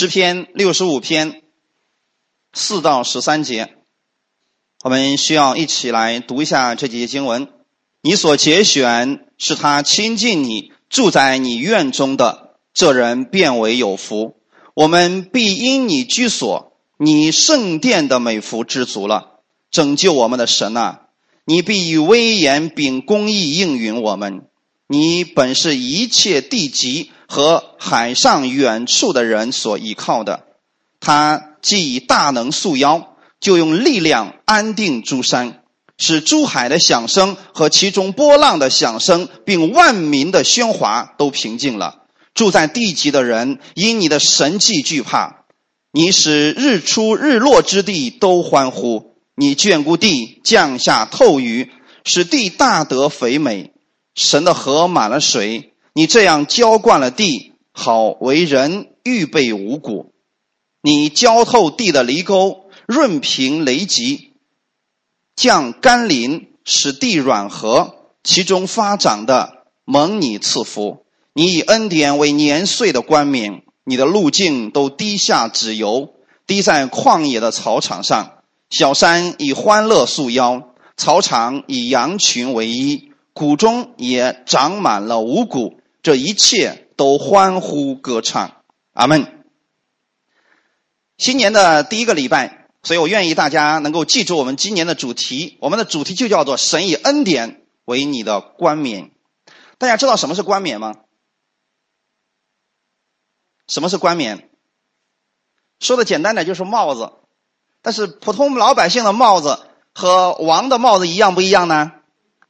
诗篇六十五篇四到十三节，我们需要一起来读一下这几节经文。你所节选是他亲近你、住在你院中的，这人变为有福。我们必因你居所、你圣殿的美福知足了。拯救我们的神啊，你必以威严秉公义应允我们。你本是一切地极和海上远处的人所依靠的。他既以大能束腰，就用力量安定诸山，使诸海的响声和其中波浪的响声，并万民的喧哗都平静了。住在地极的人因你的神迹惧怕，你使日出日落之地都欢呼。你眷顾地，降下透雨，使地大得肥美。神的河满了水，你这样浇灌了地，好为人预备五谷。你浇透地的犁沟，润平雷击，降甘霖，使地软和，其中发长的蒙你赐福。你以恩典为年岁的冠冕，你的路径都滴下脂油，滴在旷野的草场上。小山以欢乐束腰，草场以羊群为衣，谷中也长满了五谷，这一切都欢呼歌唱。阿门。新年的第一个礼拜，所以我愿意大家能够记住我们今年的主题。我们的主题就叫做“神以恩典为你的冠冕”。大家知道什么是冠冕吗？什么是冠冕？说的简单点，就是帽子。但是普通老百姓的帽子和王的帽子一样不一样呢？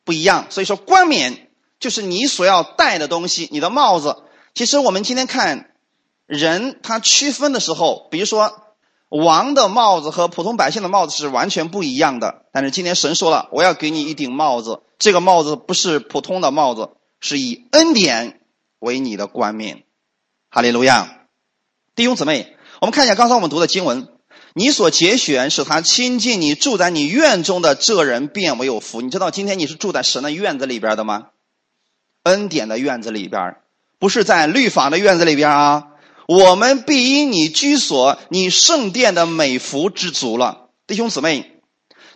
不一样。所以说冠冕就是你所要戴的东西，你的帽子。其实我们今天看人他区分的时候，比如说王的帽子和普通百姓的帽子是完全不一样的。但是今天神说了，我要给你一顶帽子，这个帽子不是普通的帽子，是以恩典为你的冠冕。哈利路亚，弟兄姊妹，我们看一下刚才我们读的经文。你所节选使他亲近你，住在你院中的这人便为有福。你知道今天你是住在神的院子里边的吗？恩典的院子里边，不是在律法的院子里边啊。我们必因你居所，你圣殿的美福知足了。弟兄姊妹，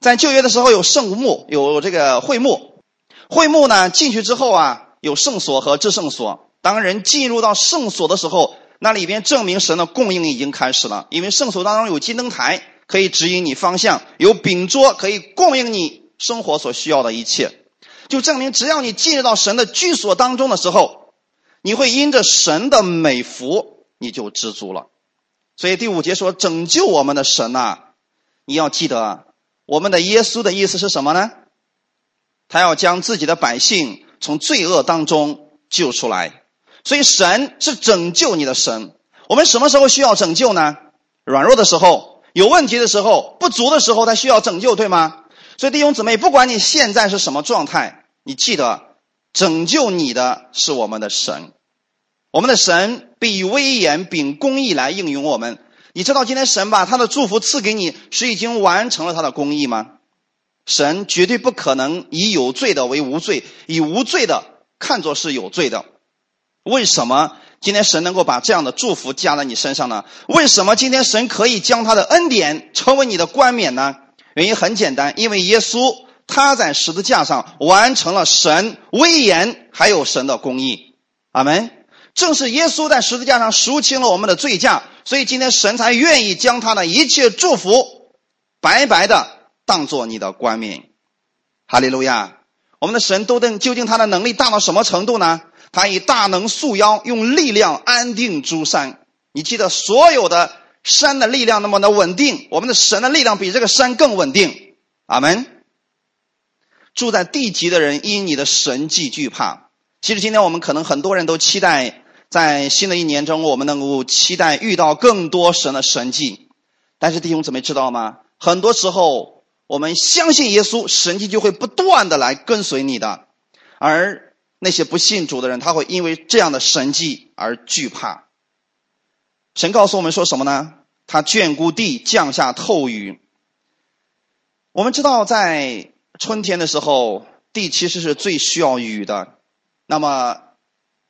在旧约的时候有圣墓，有这个会幕。会幕呢进去之后啊，有圣所和至圣所。当人进入到圣所的时候。那里边证明神的供应已经开始了，因为圣所当中有金灯台可以指引你方向，有饼桌可以供应你生活所需要的一切，就证明只要你进入到神的居所当中的时候，你会因着神的美福你就知足了。所以第五节说拯救我们的神呐，你要记得我们的耶稣的意思是什么呢？他要将自己的百姓从罪恶当中救出来。所以神是拯救你的神。我们什么时候需要拯救呢？软弱的时候，有问题的时候，不足的时候，他需要拯救，对吗？所以弟兄姊妹，不管你现在是什么状态，你记得拯救你的是我们的神。我们的神必以威严秉公义来应允我们。你知道今天神把他的祝福赐给你，是已经完成了他的公义吗？神绝对不可能以有罪的为无罪，以无罪的看作是有罪的。为什么今天神能够把这样的祝福加在你身上呢？为什么今天神可以将他的恩典成为你的冠冕呢？原因很简单，因为耶稣他在十字架上完成了神威严还有神的公义。阿门。正是耶稣在十字架上赎清了我们的罪价，所以今天神才愿意将他的一切祝福白白的当做你的冠冕。哈利路亚！我们的神都等究竟他的能力大到什么程度呢？他以大能束腰，用力量安定诸山。你记得所有的山的力量那么的稳定，我们的神的力量比这个山更稳定。阿门。住在地极的人因你的神迹惧怕。其实今天我们可能很多人都期待，在新的一年中，我们能够期待遇到更多神的神迹。但是弟兄姊妹知道吗？很多时候我们相信耶稣，神迹就会不断的来跟随你的，而。那些不信主的人，他会因为这样的神迹而惧怕。神告诉我们说什么呢？他眷顾地，降下透雨。我们知道，在春天的时候，地其实是最需要雨的。那么，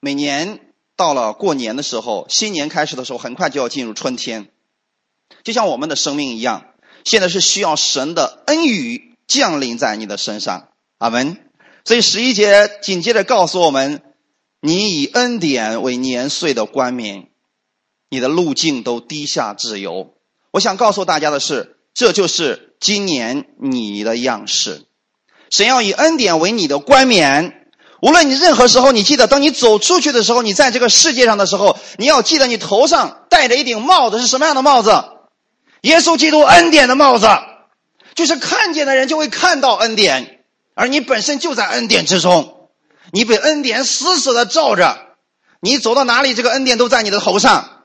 每年到了过年的时候，新年开始的时候，很快就要进入春天，就像我们的生命一样，现在是需要神的恩雨降临在你的身上。阿门。所以十一节紧接着告诉我们：你以恩典为年岁的冠冕，你的路径都低下自由。我想告诉大家的是，这就是今年你的样式。神要以恩典为你的冠冕，无论你任何时候，你记得，当你走出去的时候，你在这个世界上的时候，你要记得，你头上戴着一顶帽子是什么样的帽子？耶稣基督恩典的帽子，就是看见的人就会看到恩典。而你本身就在恩典之中，你被恩典死死的罩着，你走到哪里，这个恩典都在你的头上。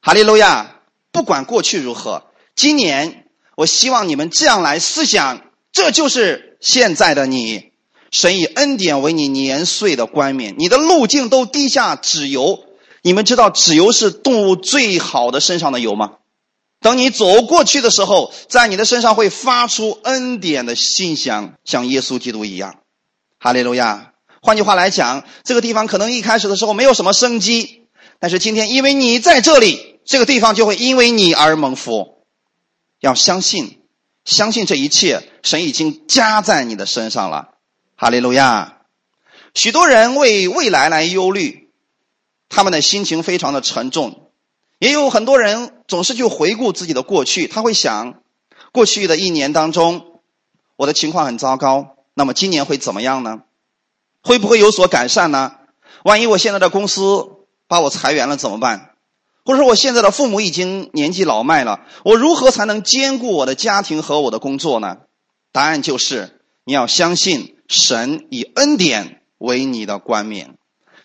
哈利路亚！不管过去如何，今年我希望你们这样来思想，这就是现在的你。神以恩典为你年岁的冠冕，你的路径都滴下脂油。你们知道脂油是动物最好的身上的油吗？等你走过去的时候，在你的身上会发出恩典的馨香，像耶稣基督一样。哈利路亚。换句话来讲，这个地方可能一开始的时候没有什么生机，但是今天因为你在这里，这个地方就会因为你而蒙福。要相信，相信这一切，神已经加在你的身上了。哈利路亚。许多人为未来来忧虑，他们的心情非常的沉重。也有很多人总是去回顾自己的过去，他会想，过去的一年当中，我的情况很糟糕，那么今年会怎么样呢？会不会有所改善呢？万一我现在的公司把我裁员了怎么办？或者说我现在的父母已经年纪老迈了，我如何才能兼顾我的家庭和我的工作呢？答案就是你要相信神以恩典为你的冠冕，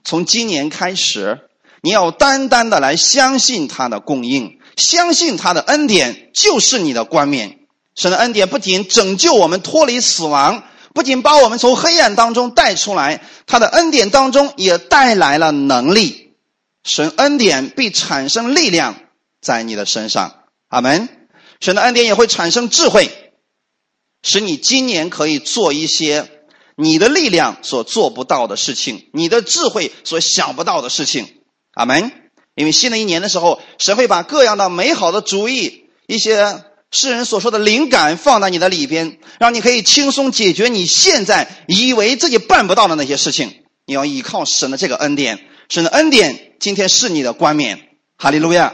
从今年开始。你要单单的来相信他的供应，相信他的恩典就是你的冠冕。神的恩典不仅拯救我们脱离死亡，不仅把我们从黑暗当中带出来，他的恩典当中也带来了能力。神恩典必产生力量在你的身上，阿门。神的恩典也会产生智慧，使你今年可以做一些你的力量所做不到的事情，你的智慧所想不到的事情。阿门。因为新的一年的时候，神会把各样的美好的主意、一些世人所说的灵感放在你的里边，让你可以轻松解决你现在以为自己办不到的那些事情。你要依靠神的这个恩典，神的恩典今天是你的冠冕。哈利路亚。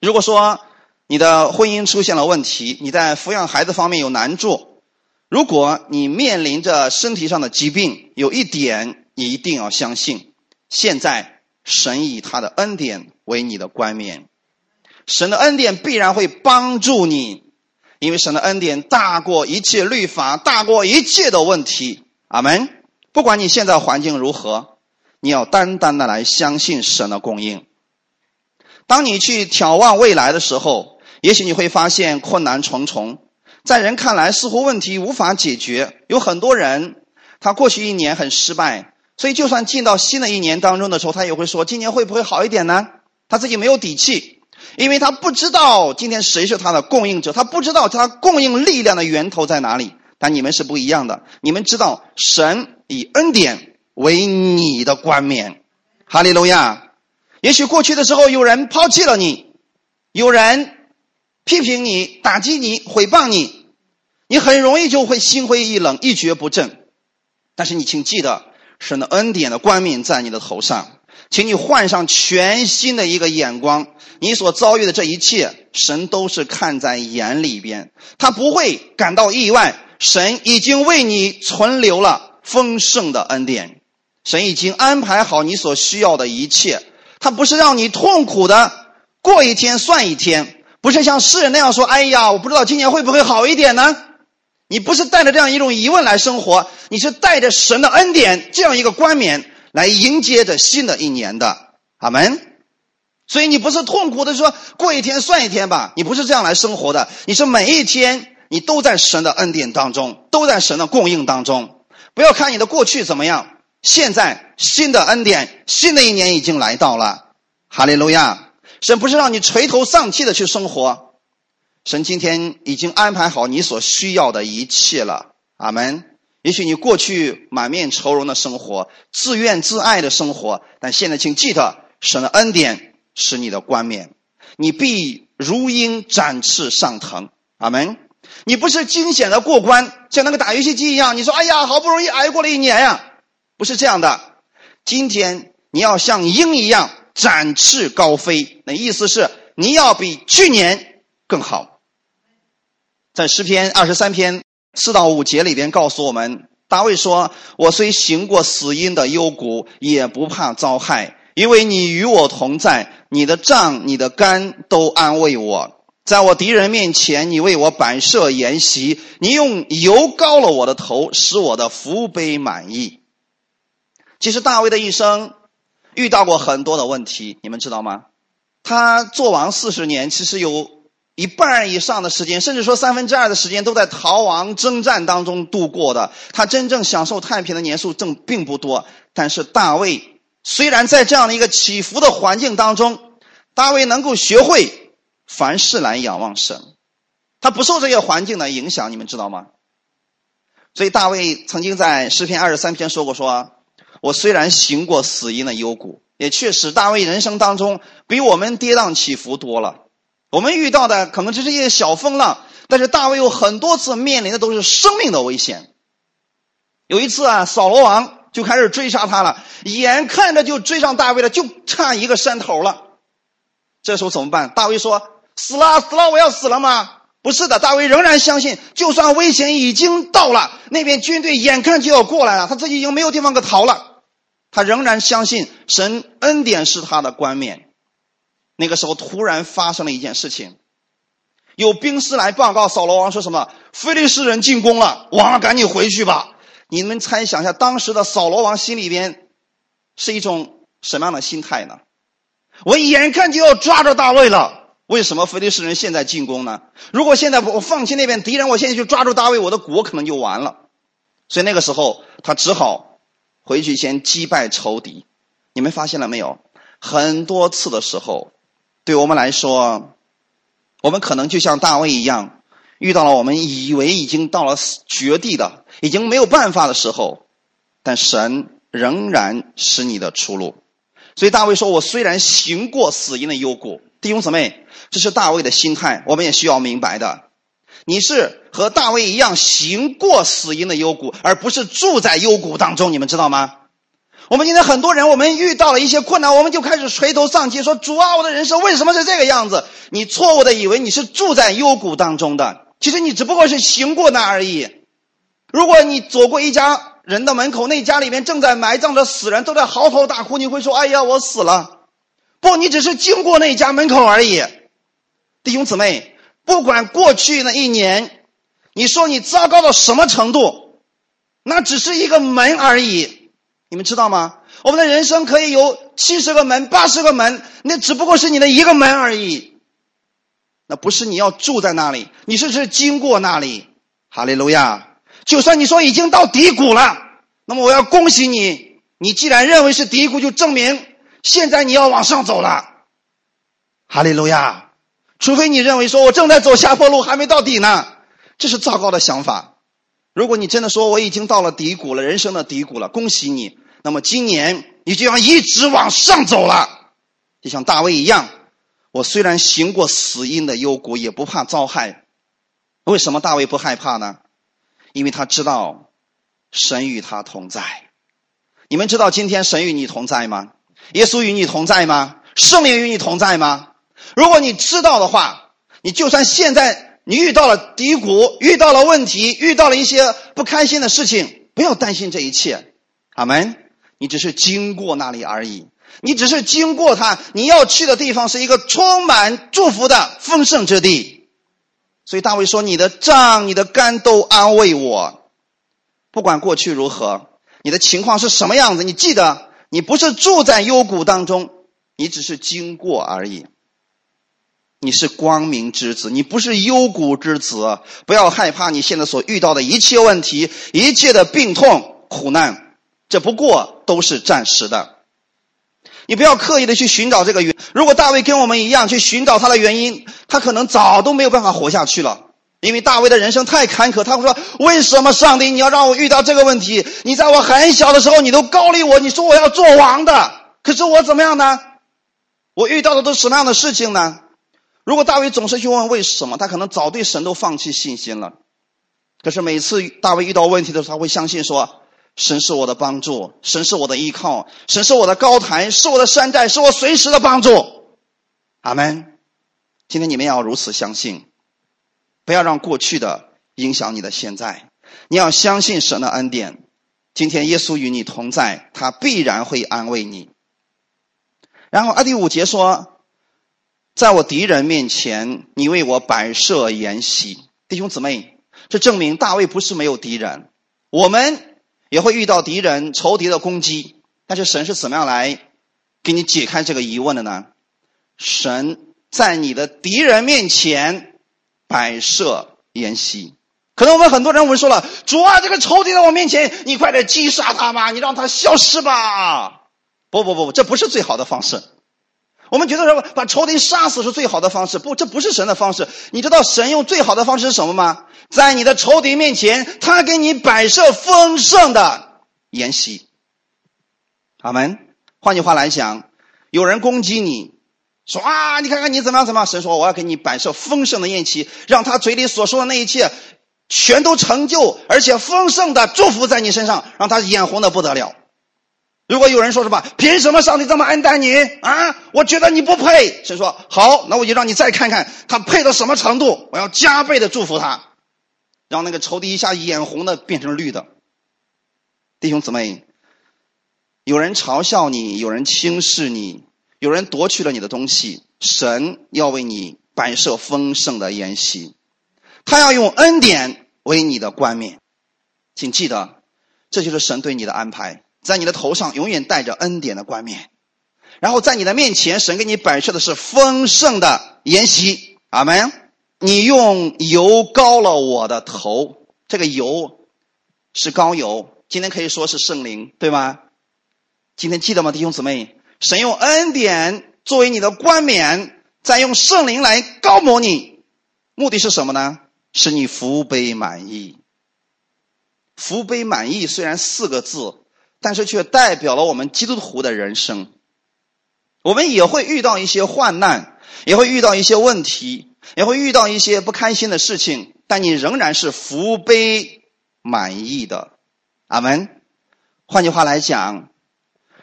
如果说你的婚姻出现了问题，你在抚养孩子方面有难处，如果你面临着身体上的疾病，有一点你一定要相信，现在。神以他的恩典为你的冠冕，神的恩典必然会帮助你，因为神的恩典大过一切律法，大过一切的问题。阿门。不管你现在环境如何，你要单单的来相信神的供应。当你去眺望未来的时候，也许你会发现困难重重，在人看来似乎问题无法解决。有很多人，他过去一年很失败。所以，就算进到新的一年当中的时候，他也会说：“今年会不会好一点呢？”他自己没有底气，因为他不知道今天谁是他的供应者，他不知道他供应力量的源头在哪里。但你们是不一样的，你们知道神以恩典为你的冠冕，哈利路亚。也许过去的时候有人抛弃了你，有人批评你、打击你、毁谤你，你很容易就会心灰意冷、一蹶不振。但是你请记得。神的恩典的冠冕在你的头上，请你换上全新的一个眼光。你所遭遇的这一切，神都是看在眼里边，他不会感到意外。神已经为你存留了丰盛的恩典，神已经安排好你所需要的一切。他不是让你痛苦的过一天算一天，不是像世人那样说：“哎呀，我不知道今年会不会好一点呢？”你不是带着这样一种疑问来生活，你是带着神的恩典这样一个冠冕来迎接着新的一年的，阿门。所以你不是痛苦的说过一天算一天吧，你不是这样来生活的，你是每一天你都在神的恩典当中，都在神的供应当中。不要看你的过去怎么样，现在新的恩典，新的一年已经来到了，哈利路亚。神不是让你垂头丧气的去生活。神今天已经安排好你所需要的一切了，阿门。也许你过去满面愁容的生活，自怨自艾的生活，但现在请记得，神的恩典是你的冠冕，你必如鹰展翅上腾。阿门。你不是惊险的过关，像那个打游戏机一样。你说：“哎呀，好不容易挨过了一年呀！”不是这样的。今天你要像鹰一样展翅高飞，那意思是你要比去年更好。在诗篇二十三篇四到五节里边告诉我们，大卫说：“我虽行过死荫的幽谷，也不怕遭害，因为你与我同在，你的杖、你的竿都安慰我。”在我敌人面前，你为我摆设筵席，你用油膏了我的头，使我的福杯满意。其实大卫的一生遇到过很多的问题，你们知道吗？他做王四十年，其实有一半以上的时间，甚至说三分之二的时间都在逃亡征战当中度过的。他真正享受太平的年数正并不多。但是大卫虽然在这样的一个起伏的环境当中，大卫能够学会。凡事来仰望神，他不受这些环境的影响，你们知道吗？所以大卫曾经在诗篇二十三篇说过：“说我虽然行过死荫的幽谷，也确实大卫人生当中比我们跌宕起伏多了。我们遇到的可能只是一些小风浪，但是大卫有很多次面临的都是生命的危险。有一次啊，扫罗王就开始追杀他了，眼看着就追上大卫了，就差一个山头了。这时候怎么办？大卫说。死了，死了！我要死了吗？不是的，大卫仍然相信，就算危险已经到了，那边军队眼看就要过来了，他自己已经没有地方可逃了。他仍然相信神恩典是他的冠冕。那个时候突然发生了一件事情，有兵士来报告扫罗王说什么：“菲利士人进攻了，王赶紧回去吧。”你们猜想一下，当时的扫罗王心里边是一种什么样的心态呢？我眼看就要抓着大卫了。为什么菲利士人现在进攻呢？如果现在我放弃那边敌人，我现在去抓住大卫，我的国可能就完了。所以那个时候他只好回去先击败仇敌。你们发现了没有？很多次的时候，对我们来说，我们可能就像大卫一样，遇到了我们以为已经到了绝地的、已经没有办法的时候，但神仍然是你的出路。所以大卫说：“我虽然行过死荫的幽谷。”弟兄姊妹，这是大卫的心态，我们也需要明白的。你是和大卫一样行过死荫的幽谷，而不是住在幽谷当中，你们知道吗？我们今天很多人，我们遇到了一些困难，我们就开始垂头丧气，说：“主啊，我的人生为什么是这个样子？”你错误的以为你是住在幽谷当中的，其实你只不过是行过那而已。如果你走过一家人的门口，那家里面正在埋葬着死人，都在嚎啕大哭，你会说：“哎呀，我死了。”不，你只是经过那家门口而已，弟兄姊妹，不管过去那一年，你说你糟糕到什么程度，那只是一个门而已，你们知道吗？我们的人生可以有七十个门、八十个门，那只不过是你的一个门而已，那不是你要住在那里，你是是经过那里。哈利路亚！就算你说已经到低谷了，那么我要恭喜你，你既然认为是低谷，就证明。现在你要往上走了，哈利路亚！除非你认为说我正在走下坡路，还没到底呢，这是糟糕的想法。如果你真的说我已经到了低谷了，人生的低谷了，恭喜你。那么今年你就要一直往上走了，就像大卫一样。我虽然行过死荫的幽谷，也不怕遭害。为什么大卫不害怕呢？因为他知道神与他同在。你们知道今天神与你同在吗？耶稣与你同在吗？圣灵与你同在吗？如果你知道的话，你就算现在你遇到了低谷，遇到了问题，遇到了一些不开心的事情，不要担心这一切。阿门。你只是经过那里而已，你只是经过它，你要去的地方是一个充满祝福的丰盛之地。所以大卫说：“你的杖、你的竿都安慰我，不管过去如何，你的情况是什么样子，你记得。”你不是住在幽谷当中，你只是经过而已。你是光明之子，你不是幽谷之子。不要害怕你现在所遇到的一切问题、一切的病痛、苦难，这不过都是暂时的。你不要刻意的去寻找这个原。如果大卫跟我们一样去寻找他的原因，他可能早都没有办法活下去了。因为大卫的人生太坎坷，他会说：“为什么上帝你要让我遇到这个问题？你在我很小的时候，你都高立我，你说我要做王的，可是我怎么样呢？我遇到的都是什么样的事情呢？如果大卫总是去问为什么，他可能早对神都放弃信心了。可是每次大卫遇到问题的时候，他会相信说：“神是我的帮助，神是我的依靠，神是我的高台，是我的山寨，是我随时的帮助。”阿门。今天你们要如此相信，不要让过去的影响你的现在。你要相信神的恩典。今天耶稣与你同在，他必然会安慰你。然后二第五节说：“在我敌人面前，你为我摆设筵席。”弟兄姊妹，这证明大卫不是没有敌人。我们也会遇到敌人、仇敌的攻击，但是神是怎么样来给你解开这个疑问的呢？神在你的敌人面前摆设筵席。可能我们很多人我们说了：“主啊，这个仇敌在我面前，你快点击杀他吧，你让他消失吧。”不不不不，这不是最好的方式。我们觉得说把仇敌杀死是最好的方式，不，这不是神的方式。你知道神用最好的方式是什么吗？在你的仇敌面前，他给你摆设丰盛的筵席。阿门。换句话来讲，有人攻击你，说啊，你看看你怎么样怎么样。神说我要给你摆设丰盛的宴席，让他嘴里所说的那一切全都成就，而且丰盛的祝福在你身上，让他眼红的不得了。如果有人说什么，凭什么上帝这么恩待你啊？我觉得你不配。神说好，那我就让你再看看他配到什么程度。我要加倍的祝福他，让那个仇敌一下眼红的变成绿的。弟兄姊妹，有人嘲笑你，有人轻视你，有人夺取了你的东西，神要为你摆设丰盛的筵席，他要用恩典为你的冠冕。请记得，这就是神对你的安排。在你的头上永远带着恩典的冠冕，然后在你的面前，神给你摆设的是丰盛的筵席。阿门。你用油膏了我的头，这个油是膏油，今天可以说是圣灵，对吗？今天记得吗，弟兄姊妹？神用恩典作为你的冠冕，再用圣灵来高抹你，目的是什么呢？使你福杯满溢。福杯满溢虽然四个字。但是却代表了我们基督徒的人生。我们也会遇到一些患难，也会遇到一些问题，也会遇到一些不开心的事情，但你仍然是福杯满意的。阿门。换句话来讲，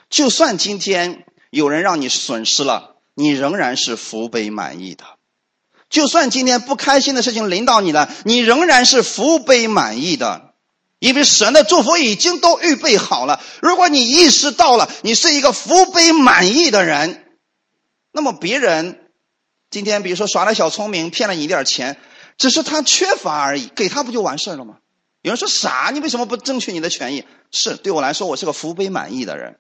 就算今天有人让你损失了，你仍然是福杯满意的；就算今天不开心的事情临到你了，你仍然是福杯满意的。因为神的祝福已经都预备好了。如果你意识到了你是一个福杯满意的人，那么别人今天比如说耍了小聪明骗了你一点钱，只是他缺乏而已，给他不就完事了吗？有人说傻，你为什么不争取你的权益？是对我来说，我是个福杯满意的人。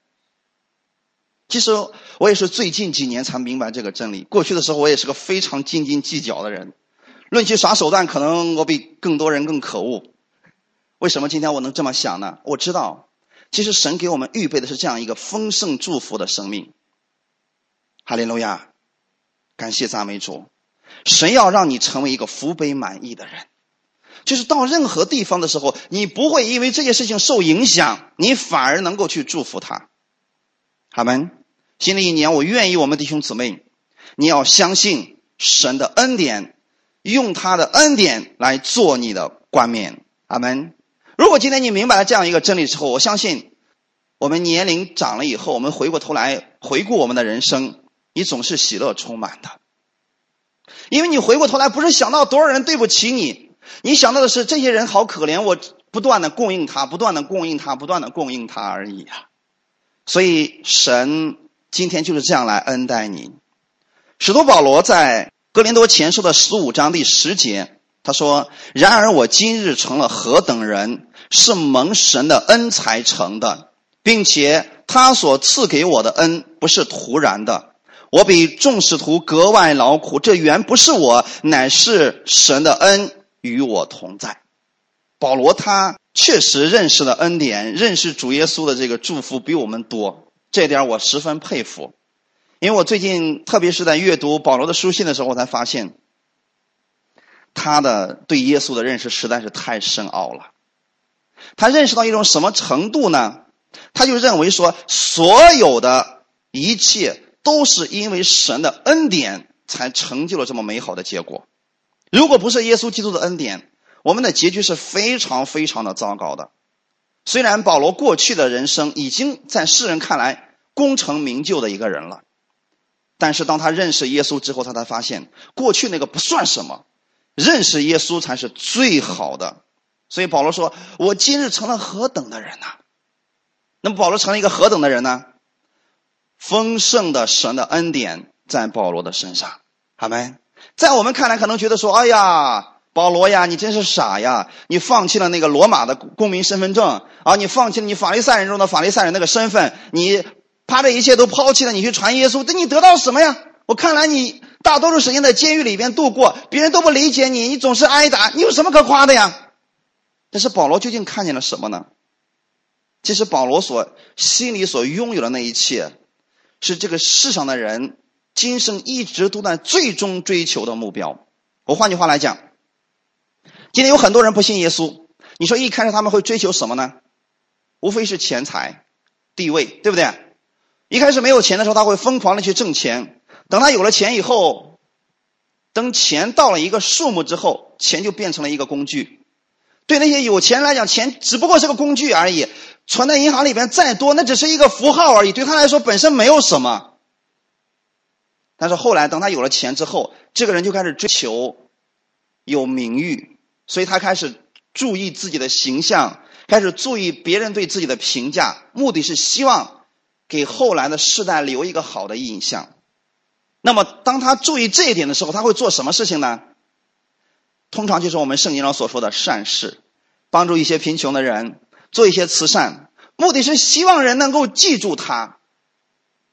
其实我也是最近几年才明白这个真理。过去的时候，我也是个非常斤斤计较的人。论起耍手段，可能我比更多人更可恶。为什么今天我能这么想呢？我知道，其实神给我们预备的是这样一个丰盛祝福的生命。哈利路亚，感谢赞美主，神要让你成为一个福杯满意的人，就是到任何地方的时候，你不会因为这件事情受影响，你反而能够去祝福他。好们，新的一年，我愿意我们弟兄姊妹，你要相信神的恩典，用他的恩典来做你的冠冕。阿门。如果今天你明白了这样一个真理之后，我相信，我们年龄长了以后，我们回过头来回顾我们的人生，你总是喜乐充满的，因为你回过头来不是想到多少人对不起你，你想到的是这些人好可怜，我不断的供应他，不断的供应他，不断的供应他而已啊。所以神今天就是这样来恩待你。使徒保罗在哥林多前书的十五章第十节。他说：“然而我今日成了何等人，是蒙神的恩才成的，并且他所赐给我的恩不是徒然的。我比众使徒格外劳苦，这原不是我，乃是神的恩与我同在。”保罗他确实认识了恩典，认识主耶稣的这个祝福比我们多，这点我十分佩服。因为我最近特别是在阅读保罗的书信的时候，我才发现。他的对耶稣的认识实在是太深奥了，他认识到一种什么程度呢？他就认为说，所有的一切都是因为神的恩典才成就了这么美好的结果。如果不是耶稣基督的恩典，我们的结局是非常非常的糟糕的。虽然保罗过去的人生已经在世人看来功成名就的一个人了，但是当他认识耶稣之后，他才发现过去那个不算什么，认识耶稣才是最好的。所以保罗说：“我今日成了何等的人呐！”那么保罗成了一个何等的人呢？丰盛的神的恩典在保罗的身上，好没？在我们看来，可能觉得说：“哎呀，保罗呀，你真是傻呀！你放弃了那个罗马的公民身份证啊，你放弃了你法利赛人中的法利赛人那个身份，你把这一切都抛弃了，你去传耶稣，这你得到什么呀？我看来你大多数时间在监狱里边度过，别人都不理解你，你总是挨打，你有什么可夸的呀？”但是保罗究竟看见了什么呢？其实保罗所心里所拥有的那一切，是这个世上的人。今生一直都在最终追求的目标。我换句话来讲，今天有很多人不信耶稣。你说一开始他们会追求什么呢？无非是钱财、地位，对不对？一开始没有钱的时候，他会疯狂的去挣钱。等他有了钱以后，等钱到了一个数目之后，钱就变成了一个工具。对那些有钱人来讲，钱只不过是个工具而已。存在银行里边再多，那只是一个符号而已。对他来说，本身没有什么。但是后来，等他有了钱之后，这个人就开始追求有名誉，所以他开始注意自己的形象，开始注意别人对自己的评价，目的是希望给后来的世代留一个好的印象。那么，当他注意这一点的时候，他会做什么事情呢？通常就是我们圣经上所说的善事，帮助一些贫穷的人，做一些慈善，目的是希望人能够记住他。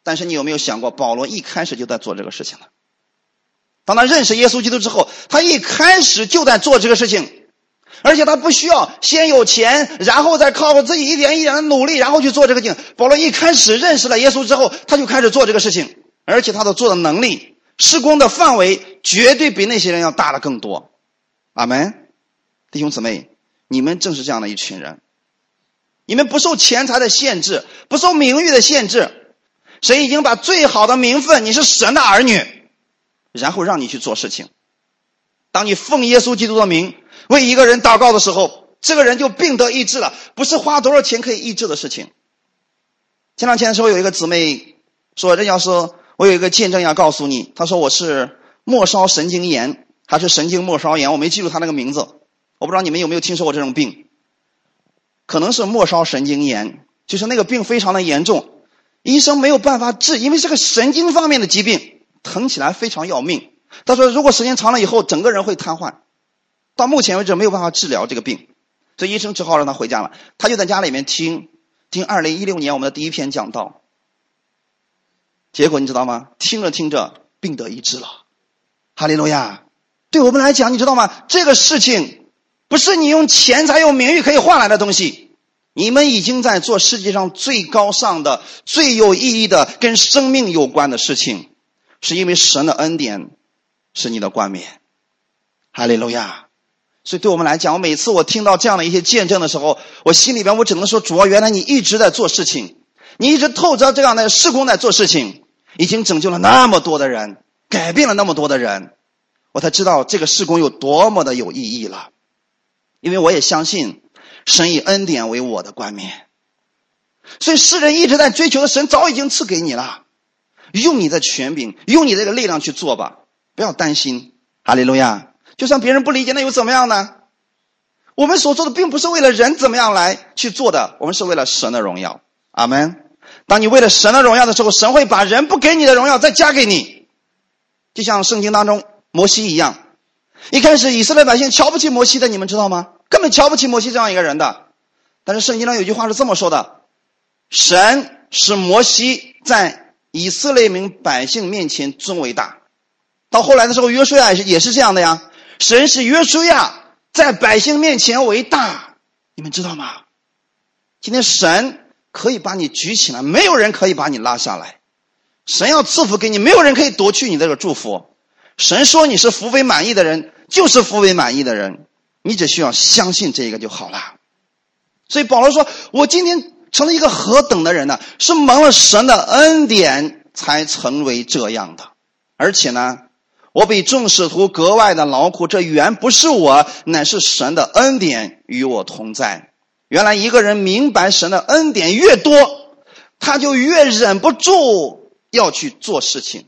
但是你有没有想过，保罗一开始就在做这个事情了？当他认识耶稣基督之后，他一开始就在做这个事情，而且他不需要先有钱，然后再靠自己一点一点的努力，然后去做这个事情。保罗一开始认识了耶稣之后，他就开始做这个事情，而且他的做的能力、施工的范围绝对比那些人要大的更多。阿门，弟兄姊妹，你们正是这样的一群人，你们不受钱财的限制，不受名誉的限制。神已经把最好的名分，你是神的儿女，然后让你去做事情。当你奉耶稣基督的名为一个人祷告的时候，这个人就病得医治了，不是花多少钱可以医治的事情。前两天的时候，有一个姊妹说：“任教师，我有一个见证要告诉你。”他说：“我是末梢神经炎，还是神经末梢炎？我没记住他那个名字。我不知道你们有没有听说过这种病？可能是末梢神经炎，就是那个病非常的严重。”医生没有办法治，因为是个神经方面的疾病，疼起来非常要命。他说，如果时间长了以后，整个人会瘫痪。到目前为止没有办法治疗这个病，所以医生只好让他回家了。他就在家里面听听二零一六年我们的第一篇讲道。结果你知道吗？听着听着，病得医治了。哈利路亚！对我们来讲，你知道吗？这个事情不是你用钱财、用名誉可以换来的东西。你们已经在做世界上最高尚的、最有意义的、跟生命有关的事情，是因为神的恩典是你的冠冕，哈利路亚。所以对我们来讲，我每次我听到这样的一些见证的时候，我心里边我只能说：主啊，原来你一直在做事情，你一直透着这样的施工在做事情，已经拯救了那么多的人，改变了那么多的人，我才知道这个施工有多么的有意义了。因为我也相信。神以恩典为我的冠冕，所以世人一直在追求的神早已经赐给你了，用你的权柄，用你这个力量去做吧，不要担心。哈利路亚！就算别人不理解，那又怎么样呢？我们所做的并不是为了人怎么样来去做的，我们是为了神的荣耀。阿门。当你为了神的荣耀的时候，神会把人不给你的荣耀再加给你，就像圣经当中摩西一样。一开始以色列百姓瞧不起摩西的，你们知道吗？根本瞧不起摩西这样一个人的，但是圣经上有句话是这么说的：神使摩西在以色列民百姓面前尊为大。到后来的时候，约书亚也是也是这样的呀。神使约书亚在百姓面前为大，你们知道吗？今天神可以把你举起来，没有人可以把你拉下来。神要赐福给你，没有人可以夺去你这个祝福。神说你是福为满意的人，就是福为满意的人。你只需要相信这一个就好了。所以保罗说：“我今天成了一个何等的人呢？是蒙了神的恩典，才成为这样的。而且呢，我比众使徒格外的劳苦，这原不是我，乃是神的恩典与我同在。原来一个人明白神的恩典越多，他就越忍不住要去做事情。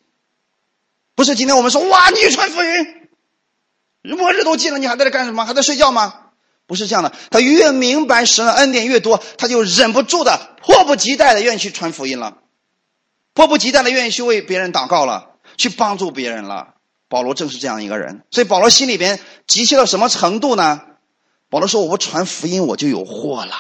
不是今天我们说哇，你传福音，末日都近了，你还在这干什么？还在睡觉吗？不是这样的，他越明白神的恩典越多，他就忍不住的、迫不及待的愿意去传福音了，迫不及待的愿意去为别人祷告了，去帮助别人了。保罗正是这样一个人，所以保罗心里边急切到什么程度呢？保罗说：“我不传福音，我就有祸了。”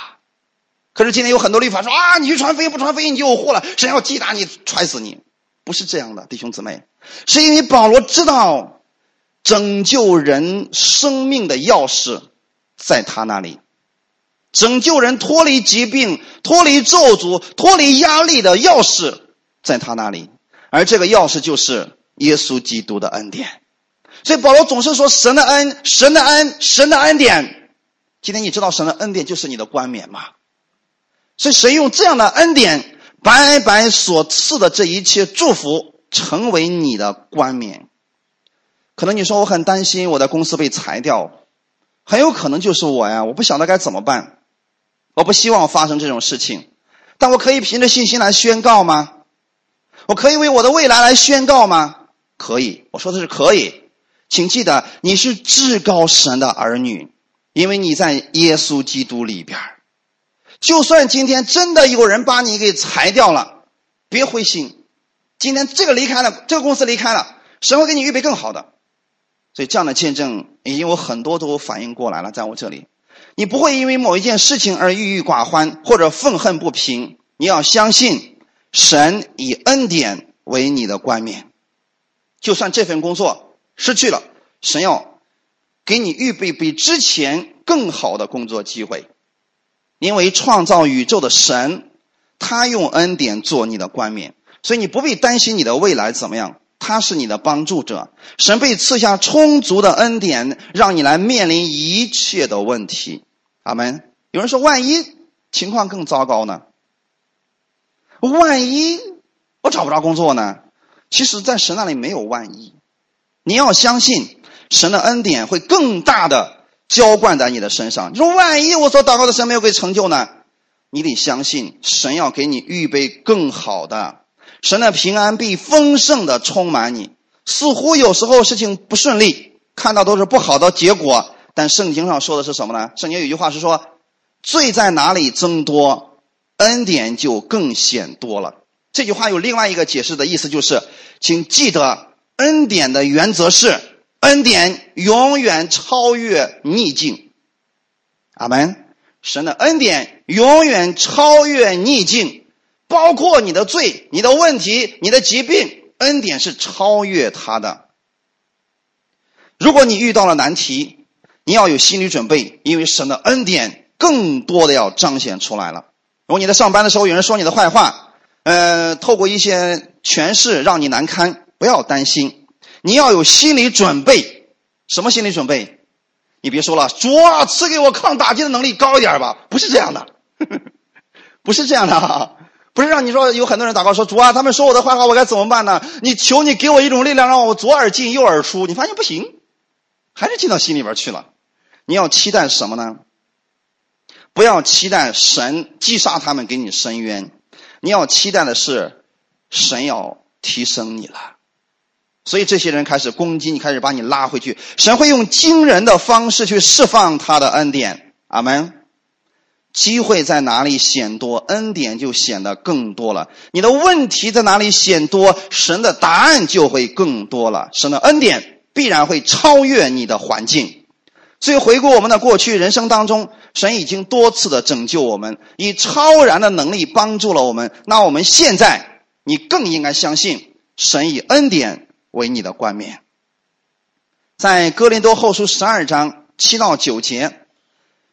可是今天有很多律法说啊，你去传福音不传福音你就有祸了，神要击打你、踹死你，不是这样的，弟兄姊妹，是因为保罗知道拯救人生命的钥匙。在他那里，拯救人脱离疾病、脱离咒诅、脱离压力的钥匙在他那里，而这个钥匙就是耶稣基督的恩典。所以保罗总是说神的恩、神的恩、神的恩典。今天你知道神的恩典就是你的冠冕吗？所以神用这样的恩典白白所赐的这一切祝福，成为你的冠冕。可能你说我很担心我的公司被裁掉。很有可能就是我呀！我不晓得该怎么办，我不希望发生这种事情，但我可以凭着信心来宣告吗？我可以为我的未来来宣告吗？可以，我说的是可以。请记得，你是至高神的儿女，因为你在耶稣基督里边就算今天真的有人把你给裁掉了，别灰心。今天这个离开了，这个公司离开了，神会给你预备更好的。所以这样的见证已经有很多都反应过来了，在我这里，你不会因为某一件事情而郁郁寡欢或者愤恨不平。你要相信，神以恩典为你的冠冕，就算这份工作失去了，神要给你预备比之前更好的工作机会，因为创造宇宙的神，他用恩典做你的冠冕，所以你不必担心你的未来怎么样。他是你的帮助者，神被赐下充足的恩典，让你来面临一切的问题。阿门。有人说，万一情况更糟糕呢？万一我找不着工作呢？其实，在神那里没有万一。你要相信神的恩典会更大的浇灌在你的身上。你说，万一我所祷告的神没有给成就呢？你得相信神要给你预备更好的。神的平安必丰盛的充满你。似乎有时候事情不顺利，看到都是不好的结果。但圣经上说的是什么呢？圣经有句话是说：“罪在哪里增多，恩典就更显多了。”这句话有另外一个解释的意思，就是请记得，恩典的原则是恩典永远超越逆境。阿门。神的恩典永远超越逆境。包括你的罪、你的问题、你的疾病，恩典是超越他的。如果你遇到了难题，你要有心理准备，因为神的恩典更多的要彰显出来了。如果你在上班的时候有人说你的坏话，呃，透过一些诠释让你难堪，不要担心，你要有心理准备。什么心理准备？你别说了，主啊，赐给我抗打击的能力高一点吧。不是这样的，不是这样的。不是让你说有很多人祷告说主啊，他们说我的坏话，我该怎么办呢？你求你给我一种力量，让我左耳进右耳出。你发现不行，还是进到心里边去了。你要期待什么呢？不要期待神击杀他们给你伸冤，你要期待的是神要提升你了。所以这些人开始攻击你，开始把你拉回去。神会用惊人的方式去释放他的恩典。阿门。机会在哪里显多，恩典就显得更多了。你的问题在哪里显多，神的答案就会更多了。神的恩典必然会超越你的环境。所以回顾我们的过去人生当中，神已经多次的拯救我们，以超然的能力帮助了我们。那我们现在，你更应该相信神以恩典为你的冠冕。在哥林多后书十二章七到九节。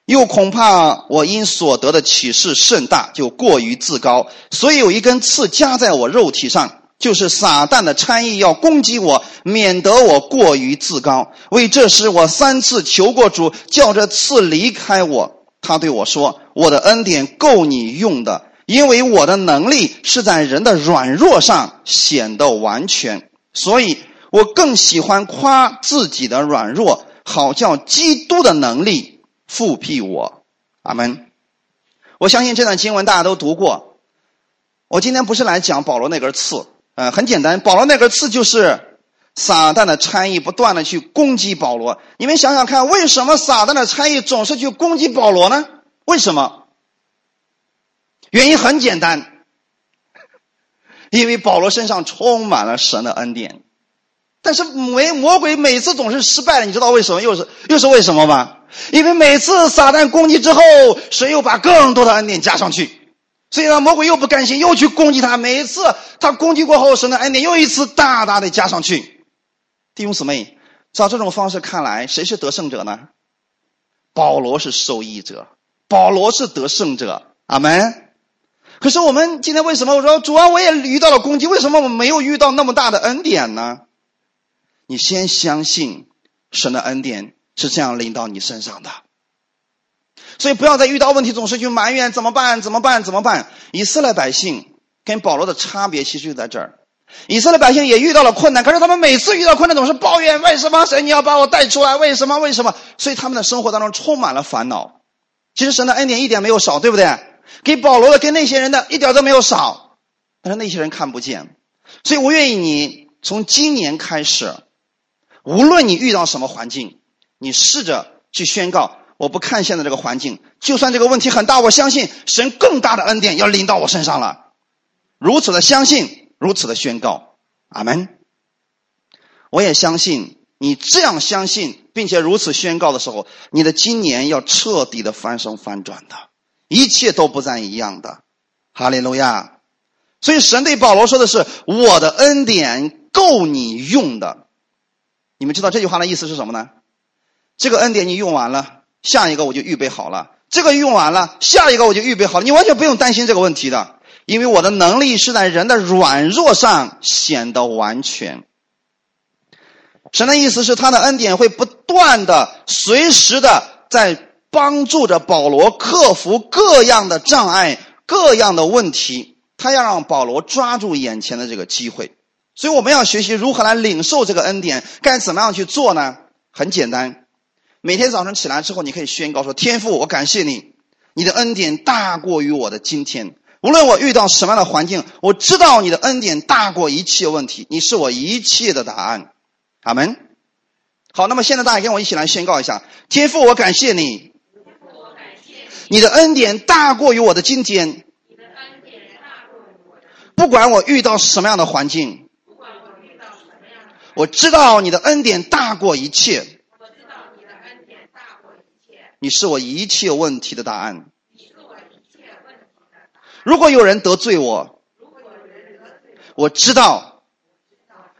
又恐怕我因所得的启示甚大，就过于自高，所以有一根刺加在我肉体上，就是撒旦的差役要攻击我，免得我过于自高。为这时，我三次求过主，叫这刺离开我。他对我说：“我的恩典够你用的，因为我的能力是在人的软弱上显得完全，所以我更喜欢夸自己的软弱，好叫基督的能力复辟我。阿门。我相信这段经文大家都读过。我今天不是来讲保罗那根刺，呃，很简单，保罗那根刺就是撒旦的差役不断的去攻击保罗。你们想想看，为什么撒旦的差役总是去攻击保罗呢？为什么？原因很简单，因为保罗身上充满了神的恩典，但是每魔鬼每次总是失败了，你知道为什么？又是又是为什么吗？因为每次撒旦攻击之后，神又把更多的恩典加上去，所以呢，魔鬼又不甘心，又去攻击他。每一次他攻击过后，神的恩典又一次大大的加上去。弟兄姊妹，照这种方式看来，谁是得胜者呢？保罗是受益者，保罗是得胜者。阿门。可是我们今天为什么我说主啊，我也遇到了攻击，为什么我没有遇到那么大的恩典呢？你先相信神的恩典是这样临到你身上的，所以不要再遇到问题总是去埋怨怎么办？怎么办？怎么办？以色列百姓跟保罗的差别其实就在这儿，以色列百姓也遇到了困难，可是他们每次遇到困难总是抱怨为什么神你要把我带出来？为什么？为什么？所以他们的生活当中充满了烦恼。其实神的恩典一点没有少，对不对？给保罗的跟那些人的一点都没有少，但是那些人看不见，所以我愿意你从今年开始，无论你遇到什么环境，你试着去宣告：我不看现在这个环境，就算这个问题很大，我相信神更大的恩典要临到我身上了。如此的相信，如此的宣告，阿门。我也相信你这样相信并且如此宣告的时候，你的今年要彻底的翻身翻转的。一切都不再一样的，哈利路亚。所以神对保罗说的是：“我的恩典够你用的。”你们知道这句话的意思是什么呢？这个恩典你用完了，下一个我就预备好了；这个用完了，下一个我就预备好了。你完全不用担心这个问题的，因为我的能力是在人的软弱上显得完全。神的意思是，他的恩典会不断的、随时的在。帮助着保罗克服各样的障碍、各样的问题，他要让保罗抓住眼前的这个机会。所以我们要学习如何来领受这个恩典，该怎么样去做呢？很简单，每天早上起来之后，你可以宣告说：“天父，我感谢你，你的恩典大过于我的今天。无论我遇到什么样的环境，我知道你的恩典大过一切问题，你是我一切的答案。”阿门。好，那么现在大家跟我一起来宣告一下：“天父，我感谢你。”你的恩典大过于我的今天。不管我遇到什么样的环境，我知道你的恩典大过一切。你是我一切问题的答案。如果有人得罪我，我知道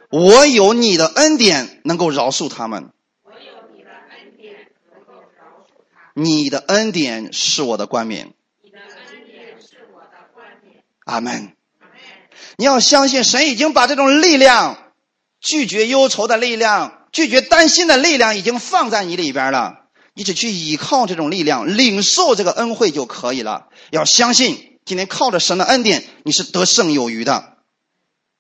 我有你的恩典能够饶恕他们。你的恩典是我的冠冕。你的恩典是我的冠冕。阿门。你要相信，神已经把这种力量，拒绝忧愁的力量，拒绝担心的力量，已经放在你里边了。你只去依靠这种力量，领受这个恩惠就可以了。要相信，今天靠着神的恩典，你是得胜有余的。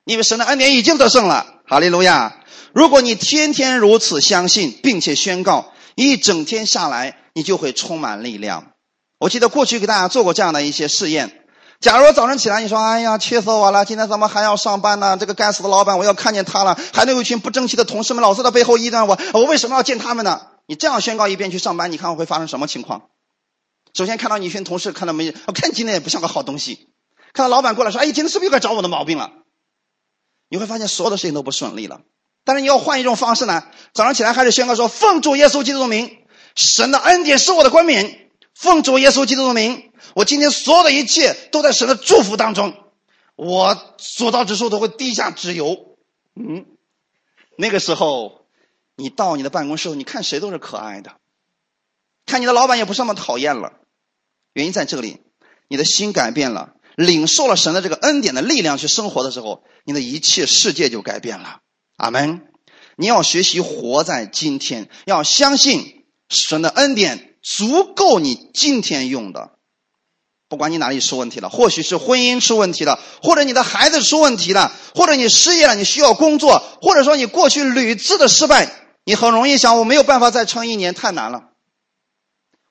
因为神的恩典已经得胜了。哈利路亚！如果你天天如此相信，并且宣告，一整天下来。你就会充满力量。我记得过去给大家做过这样的一些试验。假如早上起来，你说：“哎呀，气死我了！今天怎么还要上班呢？这个该死的老板，我要看见他了。还能有一群不争气的同事们，老是在背后议论我。我为什么要见他们呢？”你这样宣告一遍去上班，你看我会发生什么情况？首先看到你一群同事看到没？我看今天也不像个好东西。看到老板过来说：“哎，今天是不是又该找我的毛病了？”你会发现所有的事情都不顺利了。但是你要换一种方式呢？早上起来还是宣告说：“奉主耶稣基督的名。”神的恩典是我的冠冕，奉主耶稣基督的名，我今天所有的一切都在神的祝福当中，我所到之处都会滴下脂油。嗯，那个时候，你到你的办公室，你看谁都是可爱的，看你的老板也不是那么讨厌了。原因在这里，你的心改变了，领受了神的这个恩典的力量去生活的时候，你的一切世界就改变了。阿门。你要学习活在今天，要相信。神的恩典足够你今天用的。不管你哪里出问题了，或许是婚姻出问题了，或者你的孩子出问题了，或者你失业了，你需要工作，或者说你过去屡次的失败，你很容易想我没有办法再撑一年，太难了。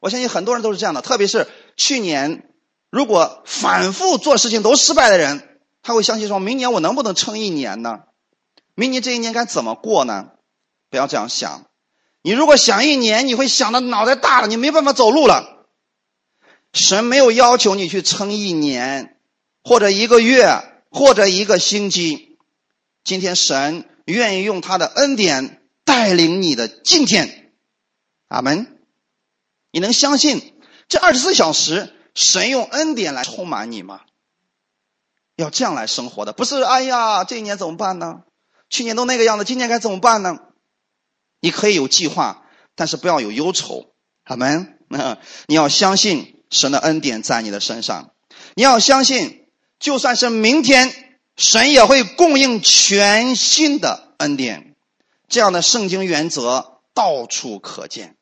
我相信很多人都是这样的，特别是去年如果反复做事情都失败的人，他会相信说明年我能不能撑一年呢？明年这一年该怎么过呢？不要这样想。你如果想一年，你会想的脑袋大了，你没办法走路了。神没有要求你去撑一年，或者一个月，或者一个星期。今天神愿意用他的恩典带领你的今天。阿门。你能相信这二十四小时神用恩典来充满你吗？要这样来生活的，不是？哎呀，这一年怎么办呢？去年都那个样子，今年该怎么办呢？你可以有计划，但是不要有忧愁。阿门。你要相信神的恩典在你的身上，你要相信，就算是明天，神也会供应全新的恩典。这样的圣经原则到处可见。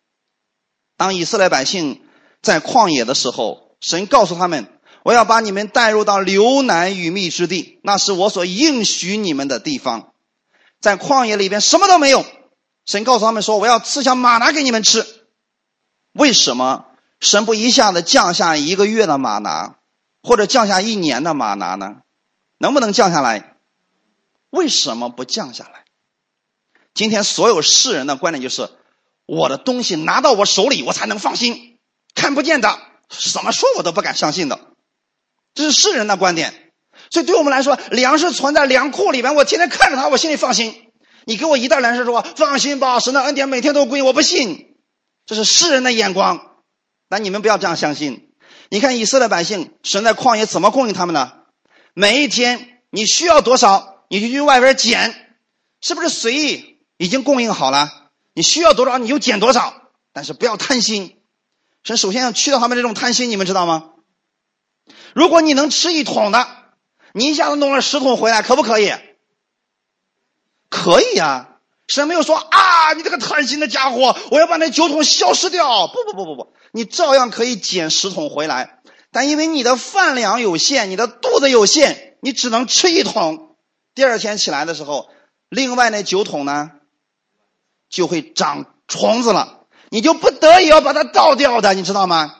当以色列百姓在旷野的时候，神告诉他们：“我要把你们带入到流奶与蜜之地，那是我所应许你们的地方。”在旷野里边什么都没有，神告诉他们说：“我要赐下马拿给你们吃。”为什么神不一下子降下一个月的马拿，或者降下一年的马拿呢？能不能降下来？为什么不降下来？今天所有世人的观点就是：我的东西拿到我手里，我才能放心。看不见的，怎么说我都不敢相信的，这是世人的观点。所以，对我们来说，粮食存在粮库里面，我天天看着它，我心里放心。你给我一袋粮食，说放心吧，神的恩典每天都归我，不信，这是世人的眼光。但你们不要这样相信。你看以色列百姓，神在旷野怎么供应他们呢？每一天你需要多少，你就去外边捡，是不是随意已经供应好了？你需要多少你就捡多少，但是不要贪心。神首先要去掉他们这种贪心，你们知道吗？如果你能吃一桶的。你一下子弄了十桶回来，可不可以？可以呀，神没有说啊，你这个贪心的家伙，我要把那酒桶消失掉。不不不不不，你照样可以捡十桶回来，但因为你的饭量有限，你的肚子有限，你只能吃一桶。第二天起来的时候，另外那酒桶呢，就会长虫子了，你就不得已要把它倒掉的，你知道吗？